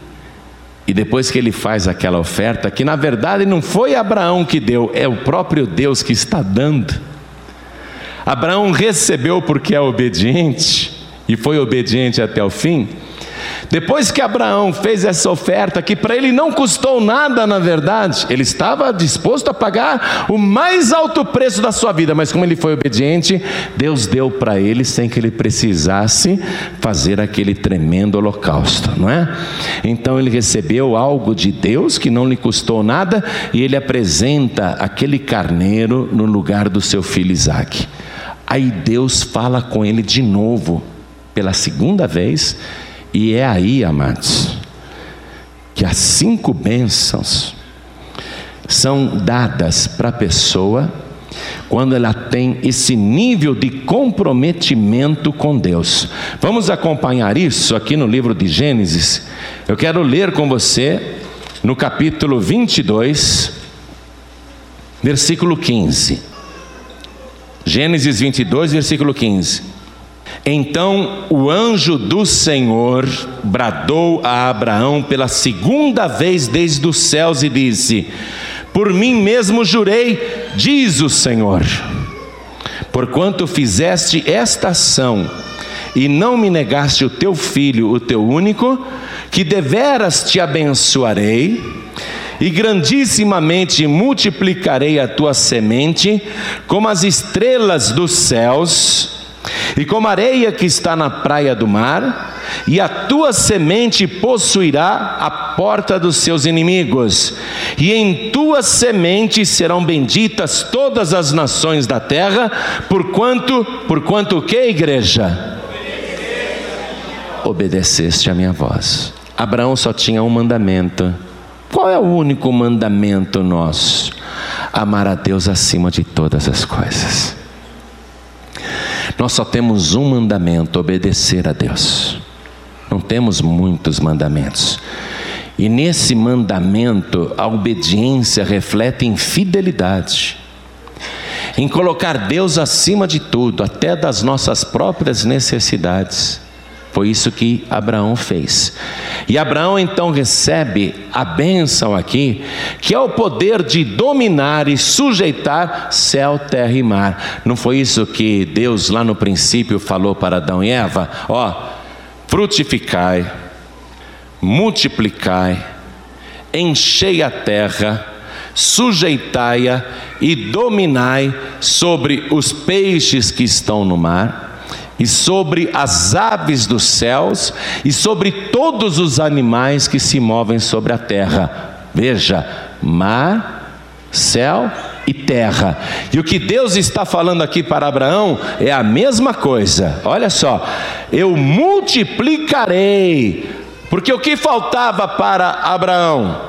E depois que ele faz aquela oferta, que na verdade não foi Abraão que deu, é o próprio Deus que está dando. Abraão recebeu porque é obediente e foi obediente até o fim. Depois que Abraão fez essa oferta, que para ele não custou nada, na verdade, ele estava disposto a pagar o mais alto preço da sua vida, mas como ele foi obediente, Deus deu para ele sem que ele precisasse fazer aquele tremendo holocausto, não é? Então ele recebeu algo de Deus que não lhe custou nada e ele apresenta aquele carneiro no lugar do seu filho Isaque. Aí Deus fala com ele de novo, pela segunda vez, e é aí, amados, que as cinco bênçãos são dadas para a pessoa quando ela tem esse nível de comprometimento com Deus. Vamos acompanhar isso aqui no livro de Gênesis. Eu quero ler com você no capítulo 22, versículo 15. Gênesis 22, versículo 15. Então o anjo do Senhor bradou a Abraão pela segunda vez desde os céus e disse: Por mim mesmo jurei, diz o Senhor, porquanto fizeste esta ação e não me negaste o teu filho, o teu único, que deveras te abençoarei e grandissimamente multiplicarei a tua semente como as estrelas dos céus e como a areia que está na praia do mar, e a tua semente possuirá a porta dos seus inimigos, e em tua semente serão benditas todas as nações da terra, porquanto, porquanto o que, igreja? Obedeceste a minha voz. Abraão só tinha um mandamento. Qual é o único mandamento nosso? Amar a Deus acima de todas as coisas. Nós só temos um mandamento: obedecer a Deus. Não temos muitos mandamentos. E nesse mandamento, a obediência reflete em fidelidade, em colocar Deus acima de tudo, até das nossas próprias necessidades. Foi isso que Abraão fez. E Abraão então recebe a bênção aqui, que é o poder de dominar e sujeitar céu, terra e mar. Não foi isso que Deus lá no princípio falou para Adão e Eva? Ó, frutificai, multiplicai, enchei a terra, sujeitai-a e dominai sobre os peixes que estão no mar e sobre as aves dos céus e sobre todos os animais que se movem sobre a terra. Veja, mar, céu e terra. E o que Deus está falando aqui para Abraão é a mesma coisa. Olha só, eu multiplicarei. Porque o que faltava para Abraão?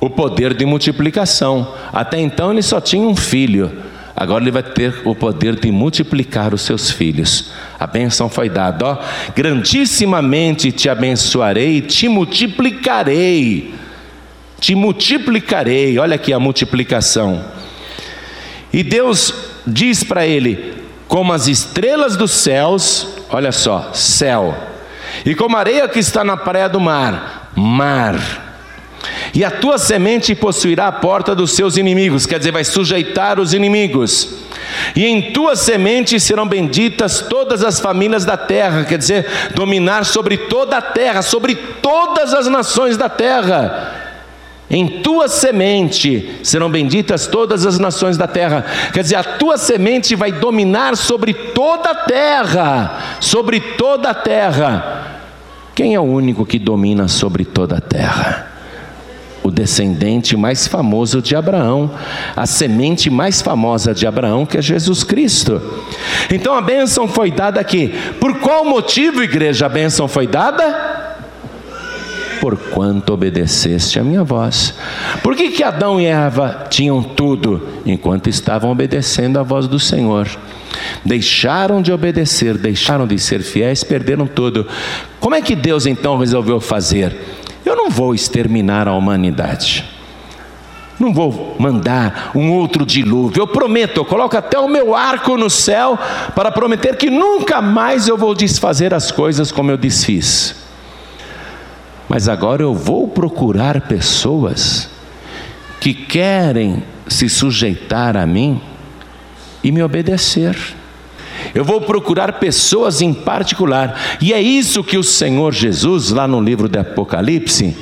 O poder de multiplicação. Até então ele só tinha um filho. Agora ele vai ter o poder de multiplicar os seus filhos. A bênção foi dada, ó. Grandissimamente te abençoarei, te multiplicarei. Te multiplicarei. Olha aqui a multiplicação. E Deus diz para ele: como as estrelas dos céus, olha só, céu, e como a areia que está na praia do mar, mar e a tua semente possuirá a porta dos seus inimigos, quer dizer, vai sujeitar os inimigos. E em tua semente serão benditas todas as famílias da terra, quer dizer, dominar sobre toda a terra, sobre todas as nações da terra. Em tua semente serão benditas todas as nações da terra. Quer dizer, a tua semente vai dominar sobre toda a terra, sobre toda a terra. Quem é o único que domina sobre toda a terra? O descendente mais famoso de Abraão, a semente mais famosa de Abraão, que é Jesus Cristo. Então a bênção foi dada aqui. Por qual motivo, igreja, a bênção foi dada? porquanto obedeceste a minha voz. Por que, que Adão e Eva tinham tudo enquanto estavam obedecendo a voz do Senhor? Deixaram de obedecer, deixaram de ser fiéis, perderam tudo. Como é que Deus então resolveu fazer? Eu não vou exterminar a humanidade. Não vou mandar um outro dilúvio. Eu prometo, eu coloco até o meu arco no céu para prometer que nunca mais eu vou desfazer as coisas como eu desfiz. Mas agora eu vou procurar pessoas que querem se sujeitar a mim e me obedecer. Eu vou procurar pessoas em particular, e é isso que o Senhor Jesus, lá no livro de Apocalipse,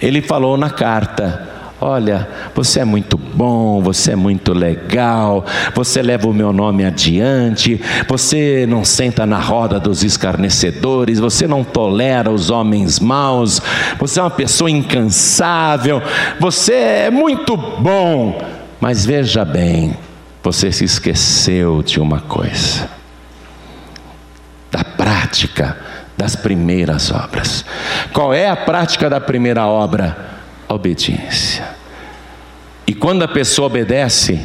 ele falou na carta Olha, você é muito bom, você é muito legal, você leva o meu nome adiante, você não senta na roda dos escarnecedores, você não tolera os homens maus, você é uma pessoa incansável, você é muito bom. Mas veja bem, você se esqueceu de uma coisa: da prática das primeiras obras. Qual é a prática da primeira obra? obediência. E quando a pessoa obedece,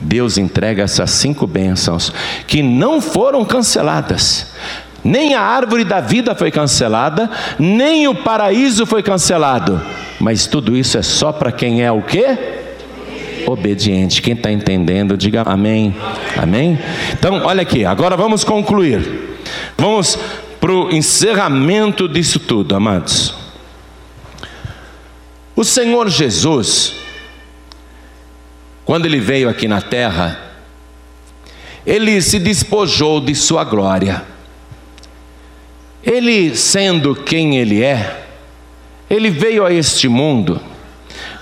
Deus entrega essas cinco bênçãos que não foram canceladas. Nem a árvore da vida foi cancelada, nem o paraíso foi cancelado. Mas tudo isso é só para quem é o quê? Obediente. Quem está entendendo, diga amém. amém. Então, olha aqui, agora vamos concluir. Vamos para o encerramento disso tudo, amados. O Senhor Jesus, quando ele veio aqui na terra, ele se despojou de sua glória. Ele, sendo quem ele é, ele veio a este mundo,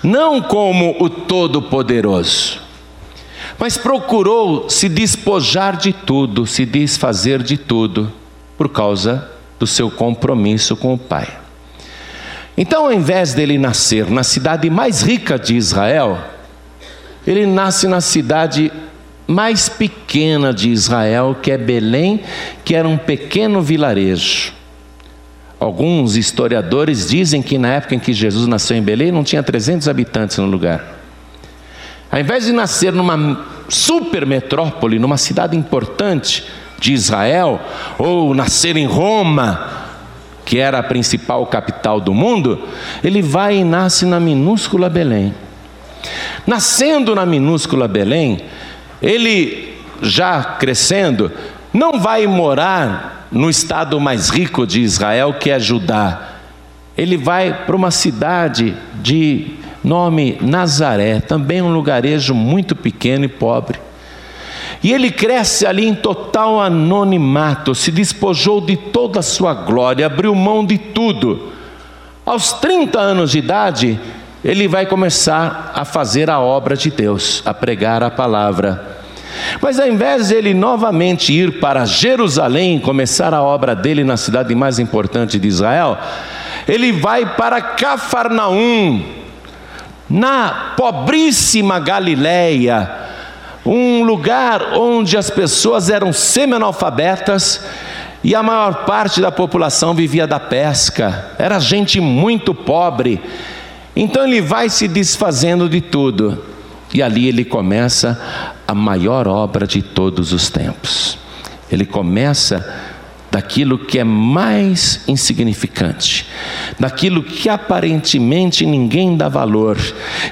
não como o Todo-Poderoso, mas procurou se despojar de tudo, se desfazer de tudo, por causa do seu compromisso com o Pai. Então, ao invés dele nascer na cidade mais rica de Israel, ele nasce na cidade mais pequena de Israel, que é Belém, que era um pequeno vilarejo. Alguns historiadores dizem que na época em que Jesus nasceu em Belém não tinha 300 habitantes no lugar. Ao invés de nascer numa super metrópole, numa cidade importante de Israel, ou nascer em Roma, que era a principal capital do mundo, ele vai e nasce na minúscula Belém. Nascendo na minúscula Belém, ele já crescendo, não vai morar no estado mais rico de Israel, que é Judá. Ele vai para uma cidade de nome Nazaré, também um lugarejo muito pequeno e pobre. E ele cresce ali em total anonimato, se despojou de toda a sua glória, abriu mão de tudo. Aos 30 anos de idade, ele vai começar a fazer a obra de Deus, a pregar a palavra. Mas ao invés de ele novamente ir para Jerusalém, começar a obra dele na cidade mais importante de Israel, ele vai para Cafarnaum, na pobríssima Galileia, um lugar onde as pessoas eram semi-analfabetas e a maior parte da população vivia da pesca, era gente muito pobre. Então ele vai se desfazendo de tudo, e ali ele começa a maior obra de todos os tempos. Ele começa daquilo que é mais insignificante, daquilo que aparentemente ninguém dá valor.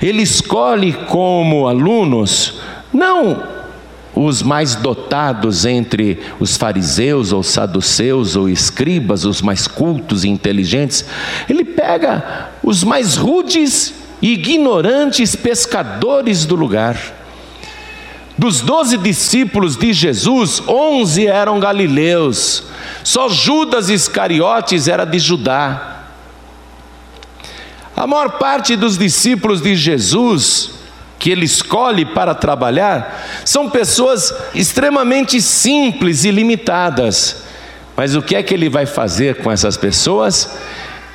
Ele escolhe como alunos não os mais dotados entre os fariseus ou saduceus ou escribas, os mais cultos e inteligentes, ele pega os mais rudes e ignorantes pescadores do lugar. Dos doze discípulos de Jesus, onze eram galileus, só Judas Iscariotes era de Judá. A maior parte dos discípulos de Jesus que ele escolhe para trabalhar são pessoas extremamente simples e limitadas. Mas o que é que ele vai fazer com essas pessoas?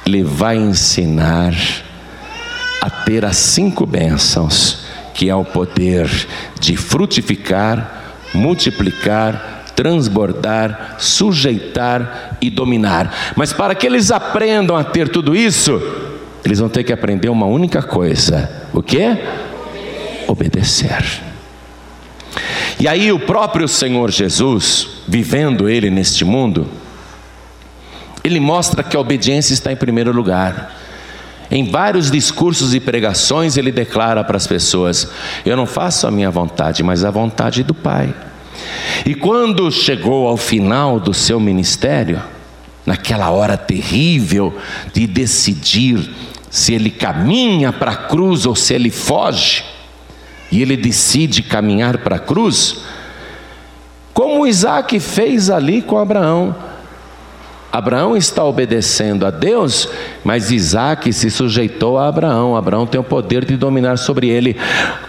Ele vai ensinar a ter as cinco bênçãos, que é o poder de frutificar, multiplicar, transbordar, sujeitar e dominar. Mas para que eles aprendam a ter tudo isso, eles vão ter que aprender uma única coisa: o que? Obedecer. E aí, o próprio Senhor Jesus, vivendo ele neste mundo, ele mostra que a obediência está em primeiro lugar. Em vários discursos e pregações, ele declara para as pessoas: Eu não faço a minha vontade, mas a vontade do Pai. E quando chegou ao final do seu ministério, naquela hora terrível de decidir se ele caminha para a cruz ou se ele foge, e ele decide caminhar para a cruz, como Isaac fez ali com Abraão. Abraão está obedecendo a Deus, mas Isaac se sujeitou a Abraão. Abraão tem o poder de dominar sobre ele.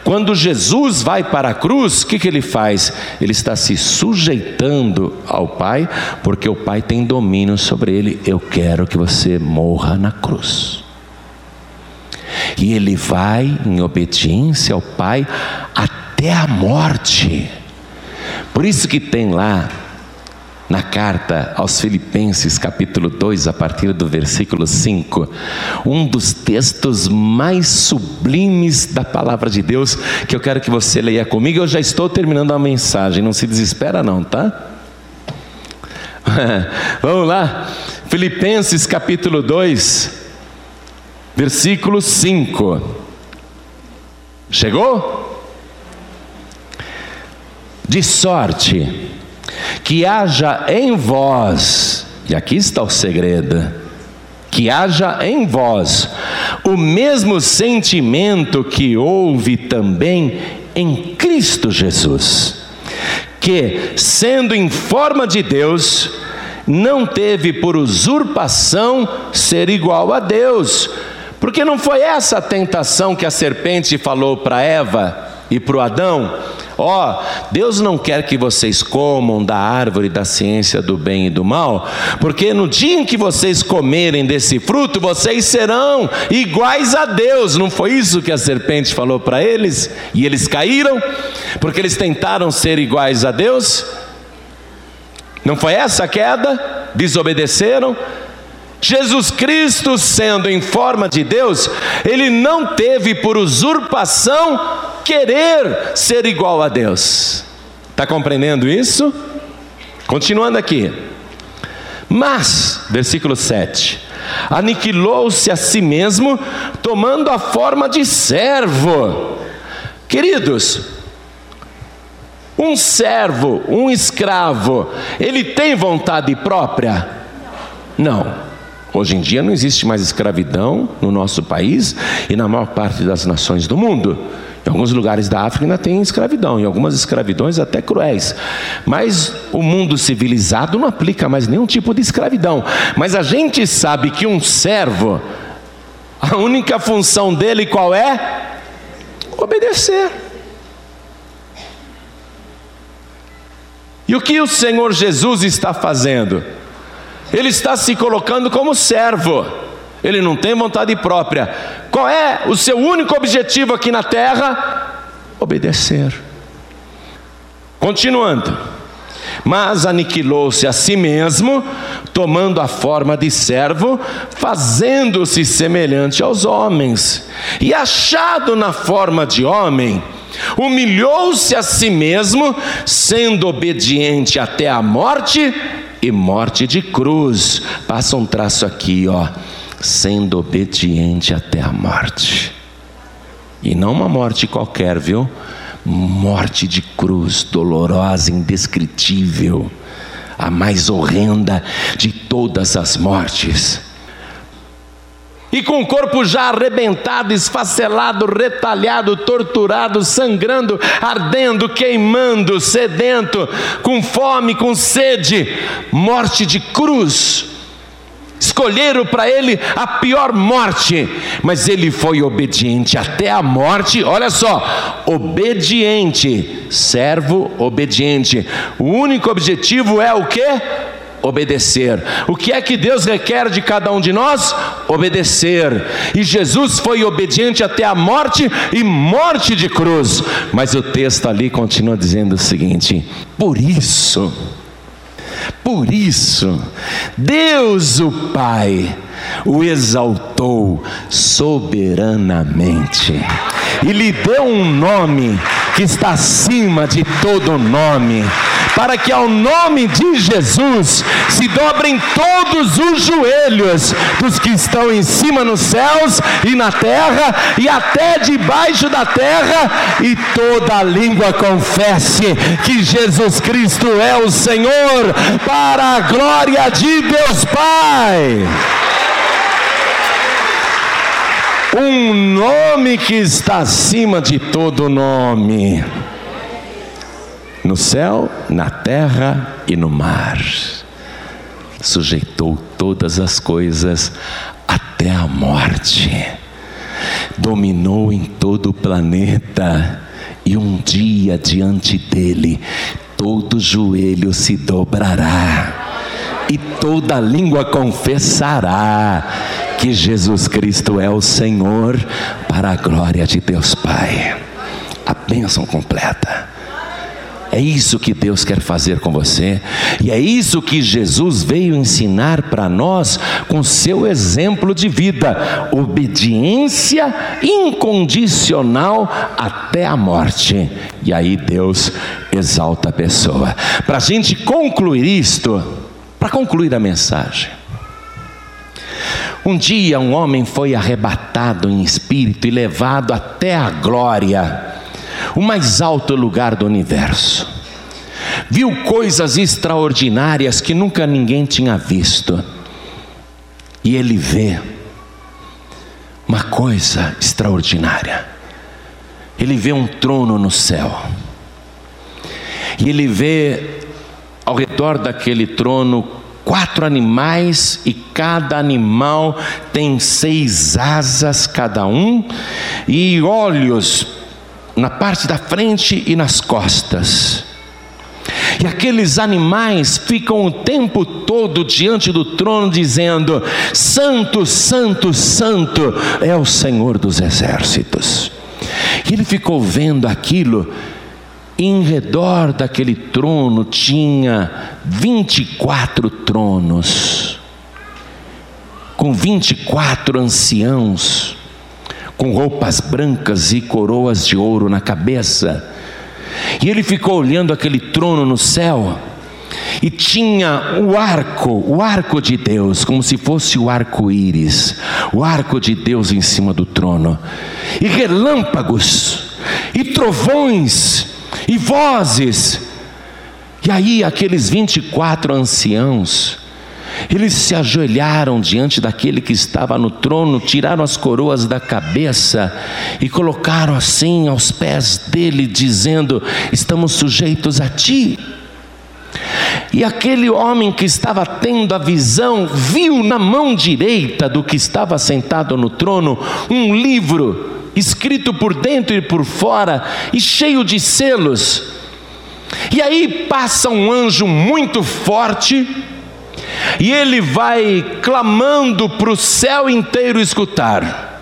Quando Jesus vai para a cruz, o que, que ele faz? Ele está se sujeitando ao Pai, porque o Pai tem domínio sobre ele. Eu quero que você morra na cruz. E ele vai em obediência ao Pai até a morte. Por isso que tem lá na carta aos Filipenses, capítulo 2, a partir do versículo 5, um dos textos mais sublimes da palavra de Deus, que eu quero que você leia comigo. Eu já estou terminando a mensagem, não se desespera, não, tá? Vamos lá, Filipenses capítulo 2, versículo 5. Chegou? De sorte que haja em vós, e aqui está o segredo, que haja em vós o mesmo sentimento que houve também em Cristo Jesus, que, sendo em forma de Deus, não teve por usurpação ser igual a Deus, porque não foi essa a tentação que a serpente falou para Eva e para o Adão? Ó, oh, Deus não quer que vocês comam da árvore da ciência do bem e do mal, porque no dia em que vocês comerem desse fruto, vocês serão iguais a Deus. Não foi isso que a serpente falou para eles? E eles caíram, porque eles tentaram ser iguais a Deus? Não foi essa a queda? Desobedeceram? Jesus Cristo, sendo em forma de Deus, ele não teve por usurpação querer ser igual a Deus. Está compreendendo isso? Continuando aqui. Mas, versículo 7: aniquilou-se a si mesmo, tomando a forma de servo. Queridos, um servo, um escravo, ele tem vontade própria? Não. Hoje em dia não existe mais escravidão no nosso país e na maior parte das nações do mundo. Em alguns lugares da África ainda tem escravidão, em algumas escravidões até cruéis. Mas o mundo civilizado não aplica mais nenhum tipo de escravidão. Mas a gente sabe que um servo, a única função dele qual é? Obedecer. E o que o Senhor Jesus está fazendo? Ele está se colocando como servo. Ele não tem vontade própria. Qual é o seu único objetivo aqui na terra? Obedecer. Continuando. Mas aniquilou-se a si mesmo, tomando a forma de servo, fazendo-se semelhante aos homens, e achado na forma de homem, humilhou-se a si mesmo, sendo obediente até a morte e morte de cruz. Passa um traço aqui, ó, sendo obediente até a morte. E não uma morte qualquer, viu? Morte de cruz, dolorosa, indescritível, a mais horrenda de todas as mortes e com o corpo já arrebentado, esfacelado, retalhado, torturado, sangrando, ardendo, queimando, sedento, com fome, com sede, morte de cruz. Escolheram para ele a pior morte, mas ele foi obediente até a morte. Olha só, obediente, servo obediente. O único objetivo é o que? obedecer. O que é que Deus requer de cada um de nós? Obedecer. E Jesus foi obediente até a morte e morte de cruz. Mas o texto ali continua dizendo o seguinte: por isso, Por isso, Deus o Pai o exaltou soberanamente e lhe deu um nome que está acima de todo nome, para que ao nome de Jesus se dobrem todos os joelhos dos que estão em cima nos céus e na terra e até debaixo da terra, e toda a língua confesse que Jesus Cristo é o Senhor, para a glória de Deus Pai. Um nome que está acima de todo nome, no céu, na terra e no mar. Sujeitou todas as coisas até a morte, dominou em todo o planeta, e um dia diante dele, todo joelho se dobrará, e toda língua confessará que Jesus Cristo é o Senhor, para a glória de Deus Pai. A bênção completa. É isso que Deus quer fazer com você, e é isso que Jesus veio ensinar para nós com seu exemplo de vida: obediência incondicional até a morte. E aí Deus exalta a pessoa. Para a gente concluir isto, para concluir a mensagem, um dia um homem foi arrebatado em espírito e levado até a glória, o mais alto lugar do universo. Viu coisas extraordinárias que nunca ninguém tinha visto. E ele vê uma coisa extraordinária. Ele vê um trono no céu. E ele vê ao redor daquele trono quatro animais e cada animal tem seis asas cada um e olhos na parte da frente e nas costas. E aqueles animais ficam o tempo todo diante do trono dizendo: Santo, Santo, Santo é o Senhor dos exércitos. E ele ficou vendo aquilo em redor daquele trono tinha 24 tronos, com 24 anciãos, com roupas brancas e coroas de ouro na cabeça. E ele ficou olhando aquele trono no céu, e tinha o arco, o arco de Deus, como se fosse o arco-íris, o arco de Deus em cima do trono, e relâmpagos, e trovões, e vozes. E aí, aqueles 24 anciãos, eles se ajoelharam diante daquele que estava no trono, tiraram as coroas da cabeça e colocaram assim aos pés dele, dizendo: Estamos sujeitos a ti. E aquele homem que estava tendo a visão viu na mão direita do que estava sentado no trono um livro escrito por dentro e por fora e cheio de selos. E aí passa um anjo muito forte, e ele vai clamando para o céu inteiro escutar: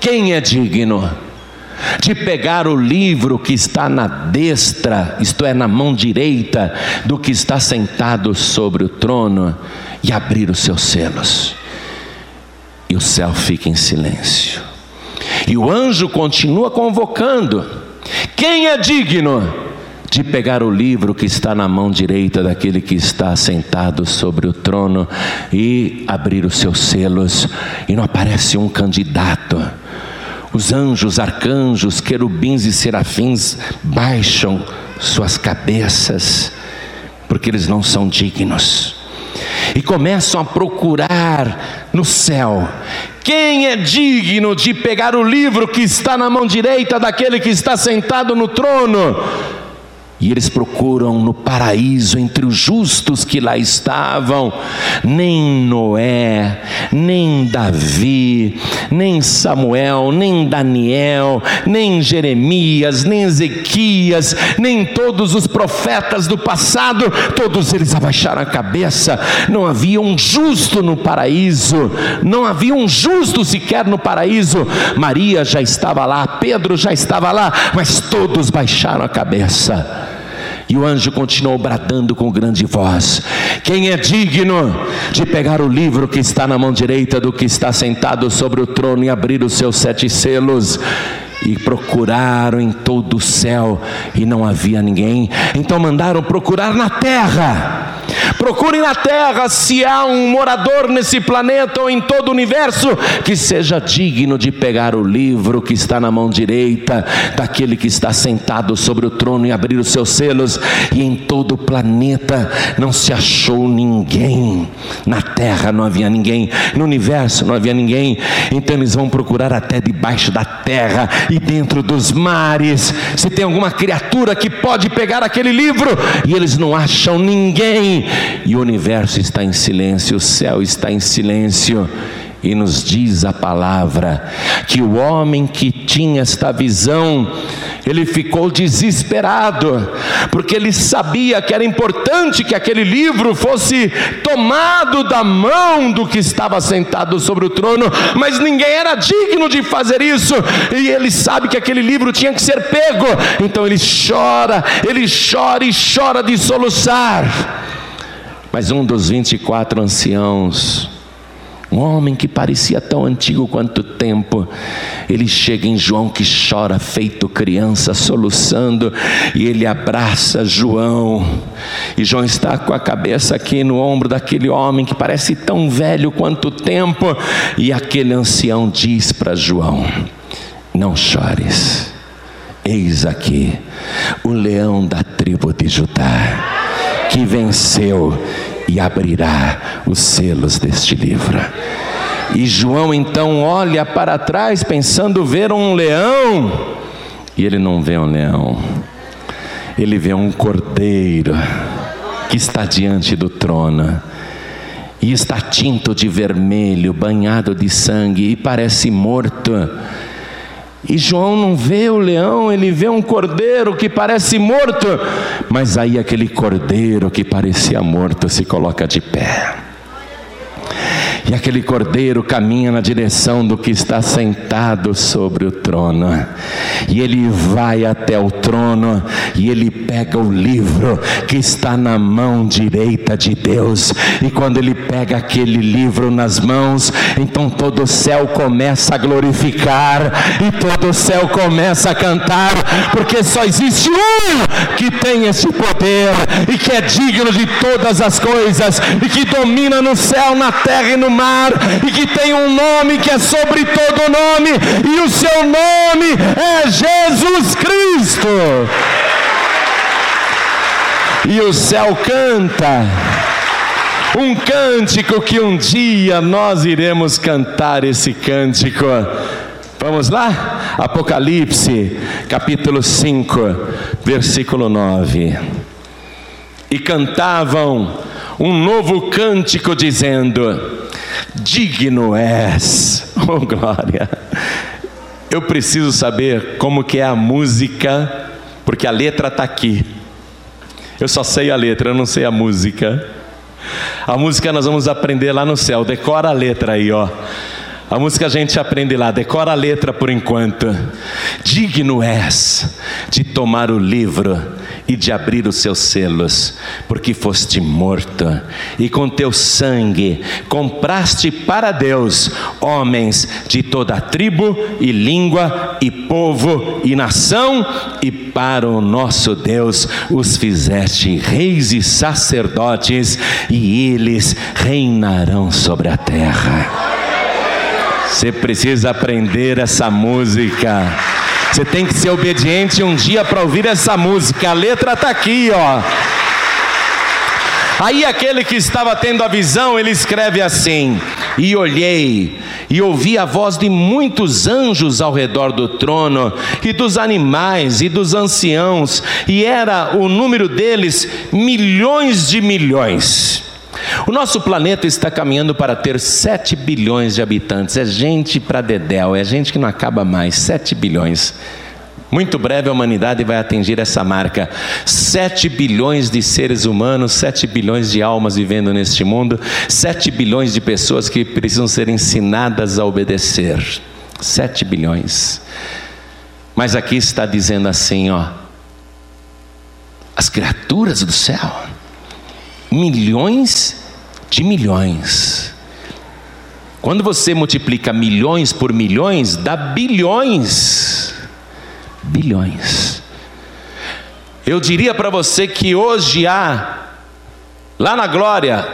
Quem é digno de pegar o livro que está na destra, isto é, na mão direita do que está sentado sobre o trono, e abrir os seus selos? E o céu fica em silêncio. E o anjo continua convocando: quem é digno de pegar o livro que está na mão direita daquele que está sentado sobre o trono e abrir os seus selos? E não aparece um candidato. Os anjos, arcanjos, querubins e serafins baixam suas cabeças, porque eles não são dignos e começam a procurar no céu. Quem é digno de pegar o livro que está na mão direita daquele que está sentado no trono? E eles procuram no paraíso entre os justos que lá estavam, nem Noé, nem Davi, nem Samuel, nem Daniel, nem Jeremias, nem Ezequias, nem todos os profetas do passado, todos eles abaixaram a cabeça. Não havia um justo no paraíso, não havia um justo sequer no paraíso. Maria já estava lá, Pedro já estava lá, mas todos baixaram a cabeça. E o anjo continuou bradando com grande voz: Quem é digno de pegar o livro que está na mão direita do que está sentado sobre o trono e abrir os seus sete selos? E procuraram em todo o céu e não havia ninguém. Então mandaram procurar na terra. Procurem na terra se há um morador nesse planeta ou em todo o universo que seja digno de pegar o livro que está na mão direita daquele que está sentado sobre o trono e abrir os seus selos. E em todo o planeta não se achou ninguém. Na terra não havia ninguém, no universo não havia ninguém. Então eles vão procurar até debaixo da terra e dentro dos mares se tem alguma criatura que pode pegar aquele livro. E eles não acham ninguém e o universo está em silêncio, o céu está em silêncio. E nos diz a palavra que o homem que tinha esta visão, ele ficou desesperado, porque ele sabia que era importante que aquele livro fosse tomado da mão do que estava sentado sobre o trono, mas ninguém era digno de fazer isso, e ele sabe que aquele livro tinha que ser pego, então ele chora, ele chora e chora de soluçar. Mas um dos 24 anciãos, um homem que parecia tão antigo quanto o tempo, ele chega em João que chora, feito criança, soluçando, e ele abraça João. E João está com a cabeça aqui no ombro daquele homem que parece tão velho quanto o tempo, e aquele ancião diz para João: Não chores, eis aqui o leão da tribo de Judá que venceu e abrirá os selos deste livro. E João então olha para trás pensando ver um leão, e ele não vê um leão, ele vê um cordeiro que está diante do trono. E está tinto de vermelho, banhado de sangue, e parece morto. E João não vê o leão, ele vê um cordeiro que parece morto, mas aí aquele cordeiro que parecia morto se coloca de pé. E aquele cordeiro caminha na direção do que está sentado sobre o trono. E ele vai até o trono e ele pega o livro que está na mão direita de Deus. E quando ele pega aquele livro nas mãos, então todo o céu começa a glorificar e todo o céu começa a cantar, porque só existe um que tem esse poder e que é digno de todas as coisas e que domina no céu, na terra e no mar e que tem um nome que é sobre todo nome, e o seu nome é Jesus Cristo. E o céu canta um cântico que um dia nós iremos cantar esse cântico. Vamos lá? Apocalipse, capítulo 5, versículo 9. E cantavam um novo cântico dizendo: digno és. Oh glória. Eu preciso saber como que é a música, porque a letra está aqui. Eu só sei a letra, eu não sei a música. A música nós vamos aprender lá no céu. Decora a letra aí, ó. A música a gente aprende lá, decora a letra por enquanto. Digno és de tomar o livro e de abrir os seus selos, porque foste morto, e com teu sangue compraste para Deus homens de toda tribo e língua e povo e nação, e para o nosso Deus os fizeste reis e sacerdotes, e eles reinarão sobre a terra. Você precisa aprender essa música. Você tem que ser obediente um dia para ouvir essa música. A letra está aqui, ó. Aí aquele que estava tendo a visão, ele escreve assim: E olhei, e ouvi a voz de muitos anjos ao redor do trono, e dos animais, e dos anciãos, e era o número deles milhões de milhões. O nosso planeta está caminhando para ter 7 bilhões de habitantes. É gente para dedéu, é gente que não acaba mais. 7 bilhões. Muito breve a humanidade vai atingir essa marca. 7 bilhões de seres humanos, 7 bilhões de almas vivendo neste mundo, 7 bilhões de pessoas que precisam ser ensinadas a obedecer. 7 bilhões. Mas aqui está dizendo assim, ó. as criaturas do céu. Milhões de milhões. Quando você multiplica milhões por milhões, dá bilhões. Bilhões. Eu diria para você que hoje há, lá na glória,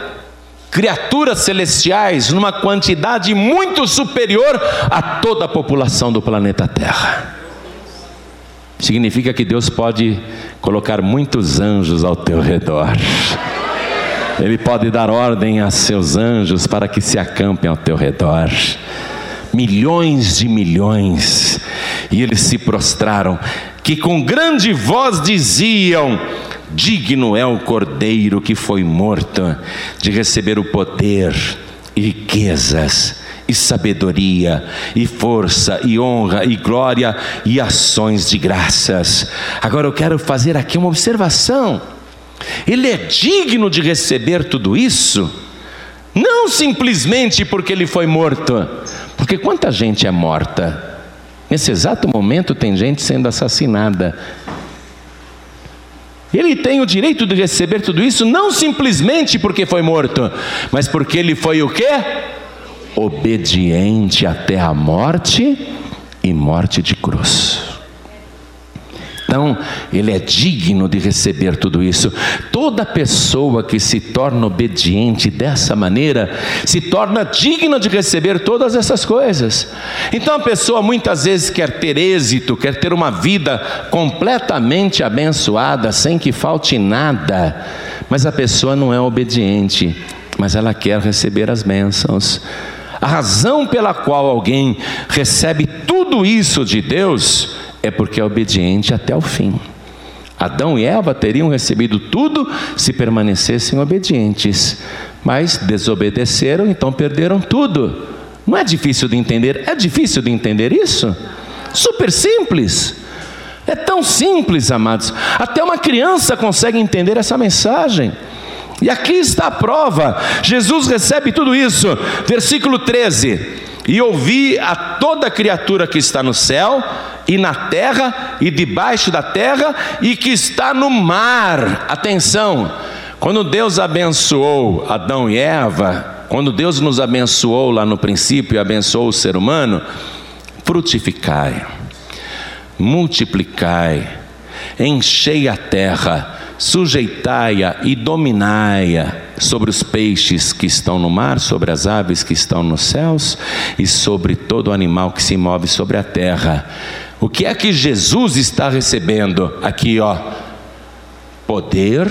criaturas celestiais numa quantidade muito superior a toda a população do planeta Terra. Significa que Deus pode colocar muitos anjos ao teu redor. Ele pode dar ordem a seus anjos para que se acampem ao teu redor. Milhões de milhões. E eles se prostraram, que com grande voz diziam: Digno é o cordeiro que foi morto de receber o poder riquezas e sabedoria, e força, e honra, e glória, e ações de graças. Agora eu quero fazer aqui uma observação. Ele é digno de receber tudo isso, não simplesmente porque ele foi morto, porque quanta gente é morta. Nesse exato momento tem gente sendo assassinada. Ele tem o direito de receber tudo isso não simplesmente porque foi morto, mas porque ele foi o quê? Obediente até a morte e morte de cruz. Então, ele é digno de receber tudo isso. Toda pessoa que se torna obediente dessa maneira, se torna digna de receber todas essas coisas. Então, a pessoa muitas vezes quer ter êxito, quer ter uma vida completamente abençoada, sem que falte nada, mas a pessoa não é obediente, mas ela quer receber as bênçãos. A razão pela qual alguém recebe tudo isso de Deus é porque é obediente até o fim. Adão e Eva teriam recebido tudo se permanecessem obedientes, mas desobedeceram, então perderam tudo. Não é difícil de entender? É difícil de entender isso? Super simples. É tão simples, amados. Até uma criança consegue entender essa mensagem. E aqui está a prova. Jesus recebe tudo isso. Versículo 13: E ouvi a toda criatura que está no céu e na terra e debaixo da terra e que está no mar. Atenção, quando Deus abençoou Adão e Eva, quando Deus nos abençoou lá no princípio e abençoou o ser humano, frutificai, multiplicai, enchei a terra, sujeitai-a e dominai-a sobre os peixes que estão no mar, sobre as aves que estão nos céus e sobre todo animal que se move sobre a terra. O que é que Jesus está recebendo aqui, ó? Poder,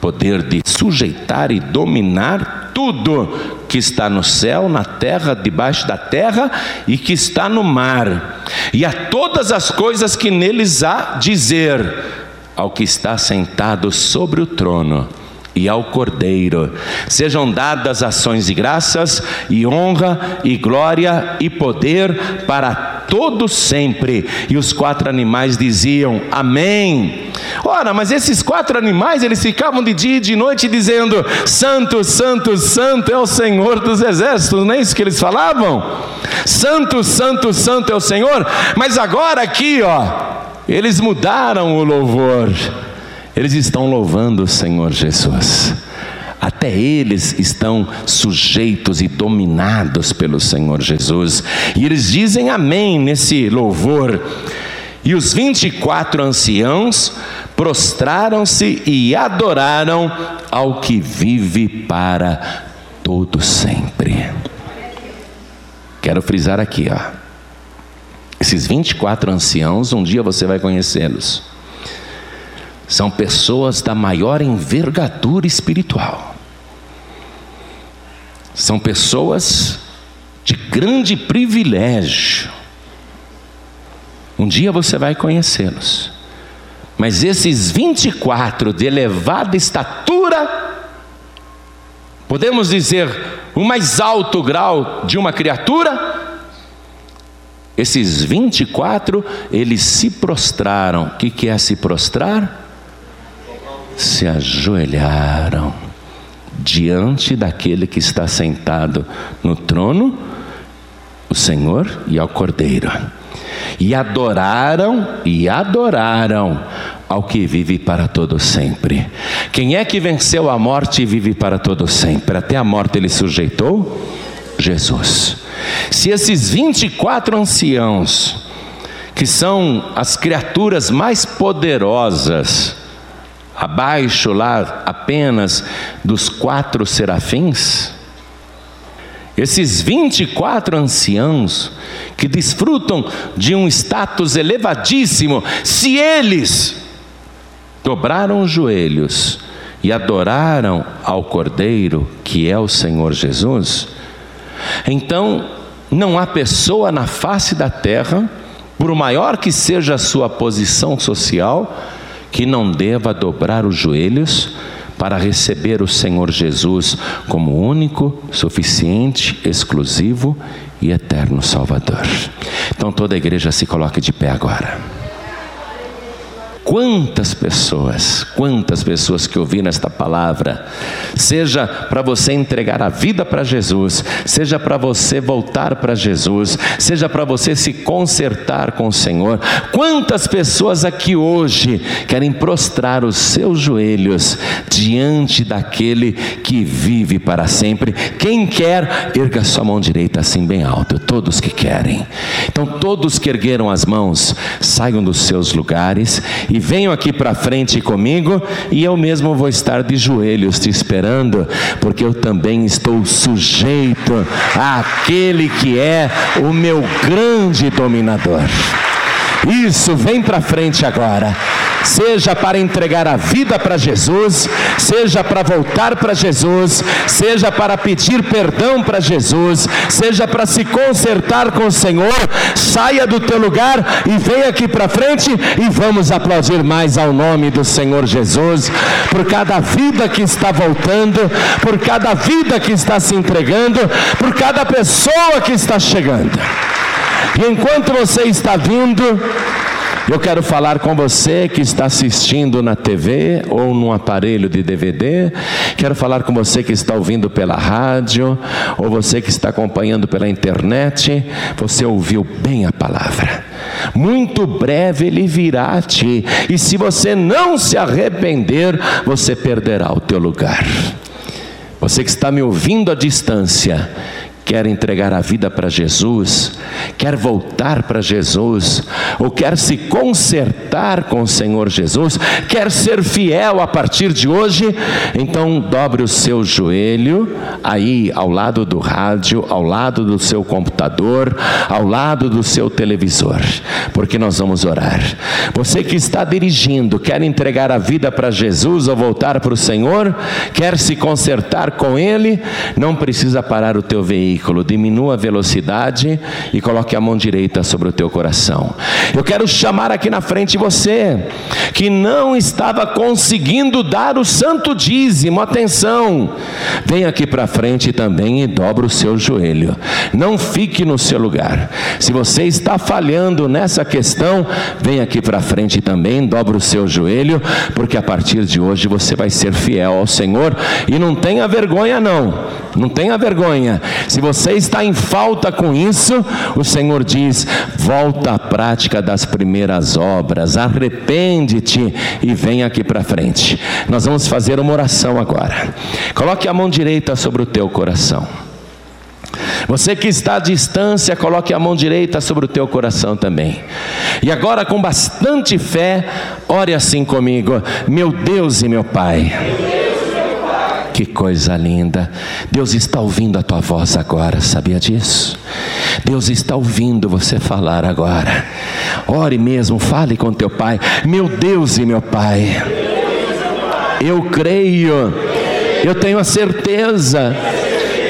poder de sujeitar e dominar tudo que está no céu, na terra, debaixo da terra e que está no mar, e a todas as coisas que neles há dizer ao que está sentado sobre o trono e ao Cordeiro. Sejam dadas ações de graças e honra e glória e poder para todo sempre. E os quatro animais diziam: Amém. Ora, mas esses quatro animais, eles ficavam de dia e de noite dizendo: Santo, Santo, Santo é o Senhor dos exércitos, não é isso que eles falavam? Santo, Santo, Santo é o Senhor. Mas agora aqui, ó, eles mudaram o louvor. Eles estão louvando o Senhor Jesus até eles estão sujeitos e dominados pelo Senhor Jesus. E eles dizem amém nesse louvor. E os 24 anciãos prostraram-se e adoraram ao que vive para todo sempre. Quero frisar aqui, ó. Esses 24 anciãos, um dia você vai conhecê-los. São pessoas da maior envergadura espiritual. São pessoas de grande privilégio. Um dia você vai conhecê-los. Mas esses 24 de elevada estatura, podemos dizer, o mais alto grau de uma criatura, esses 24, eles se prostraram. O que é se prostrar? se ajoelharam diante daquele que está sentado no trono, o Senhor e ao Cordeiro. E adoraram e adoraram ao que vive para todo sempre. Quem é que venceu a morte e vive para todo sempre? Até a morte ele sujeitou? Jesus. Se esses 24 anciãos, que são as criaturas mais poderosas, abaixo lá apenas dos quatro serafins, esses 24 anciãos que desfrutam de um status elevadíssimo, se eles dobraram os joelhos e adoraram ao Cordeiro, que é o Senhor Jesus, então não há pessoa na face da terra, por maior que seja a sua posição social, que não deva dobrar os joelhos para receber o Senhor Jesus como único, suficiente, exclusivo e eterno Salvador. Então toda a igreja se coloque de pé agora. Quantas pessoas, quantas pessoas que ouviram esta palavra, seja para você entregar a vida para Jesus, seja para você voltar para Jesus, seja para você se consertar com o Senhor. Quantas pessoas aqui hoje querem prostrar os seus joelhos diante daquele que vive para sempre? Quem quer, erga sua mão direita assim bem alto, todos que querem. Então, todos que ergueram as mãos, saiam dos seus lugares e e venham aqui para frente comigo e eu mesmo vou estar de joelhos te esperando, porque eu também estou sujeito àquele que é o meu grande dominador. Isso, vem para frente agora. Seja para entregar a vida para Jesus, seja para voltar para Jesus, seja para pedir perdão para Jesus, seja para se consertar com o Senhor, saia do teu lugar e venha aqui para frente e vamos aplaudir mais ao nome do Senhor Jesus, por cada vida que está voltando, por cada vida que está se entregando, por cada pessoa que está chegando. E enquanto você está vindo, eu quero falar com você que está assistindo na TV ou num aparelho de DVD. Quero falar com você que está ouvindo pela rádio ou você que está acompanhando pela internet. Você ouviu bem a palavra. Muito breve ele virá a ti, e se você não se arrepender, você perderá o teu lugar. Você que está me ouvindo à distância, quer entregar a vida para Jesus, quer voltar para Jesus, ou quer se consertar com o Senhor Jesus, quer ser fiel a partir de hoje, então dobre o seu joelho aí ao lado do rádio, ao lado do seu computador, ao lado do seu televisor, porque nós vamos orar. Você que está dirigindo, quer entregar a vida para Jesus ou voltar para o Senhor, quer se consertar com Ele, não precisa parar o teu veículo veículo, diminua a velocidade e coloque a mão direita sobre o teu coração. Eu quero chamar aqui na frente você que não estava conseguindo dar o santo dízimo, atenção, vem aqui para frente também e dobra o seu joelho. Não fique no seu lugar. Se você está falhando nessa questão, vem aqui para frente também, dobra o seu joelho, porque a partir de hoje você vai ser fiel ao Senhor e não tenha vergonha não. Não tenha vergonha. Se você está em falta com isso, o Senhor diz: volta à prática das primeiras obras, arrepende-te e vem aqui para frente. Nós vamos fazer uma oração agora. Coloque a mão direita sobre o teu coração. Você que está à distância, coloque a mão direita sobre o teu coração também. E agora, com bastante fé, ore assim comigo: Meu Deus e meu Pai. Que coisa linda. Deus está ouvindo a tua voz agora, sabia disso? Deus está ouvindo você falar agora. Ore mesmo, fale com teu pai. Meu Deus e meu pai. Eu creio, eu tenho a certeza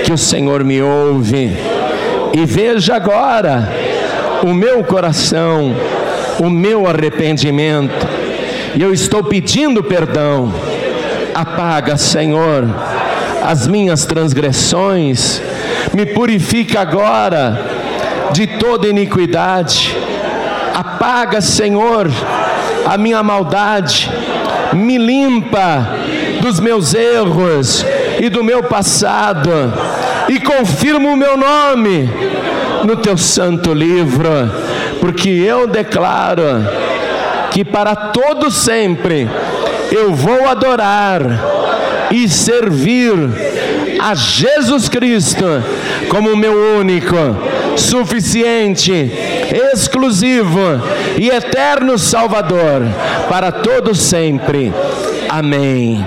que o Senhor me ouve. E veja agora o meu coração, o meu arrependimento. E eu estou pedindo perdão Apaga, Senhor, as minhas transgressões, me purifica agora de toda iniquidade. Apaga, Senhor, a minha maldade, me limpa dos meus erros e do meu passado, e confirma o meu nome no teu santo livro, porque eu declaro que para todo sempre eu vou adorar e servir a Jesus Cristo como meu único, suficiente, exclusivo e eterno Salvador para todo sempre. Amém.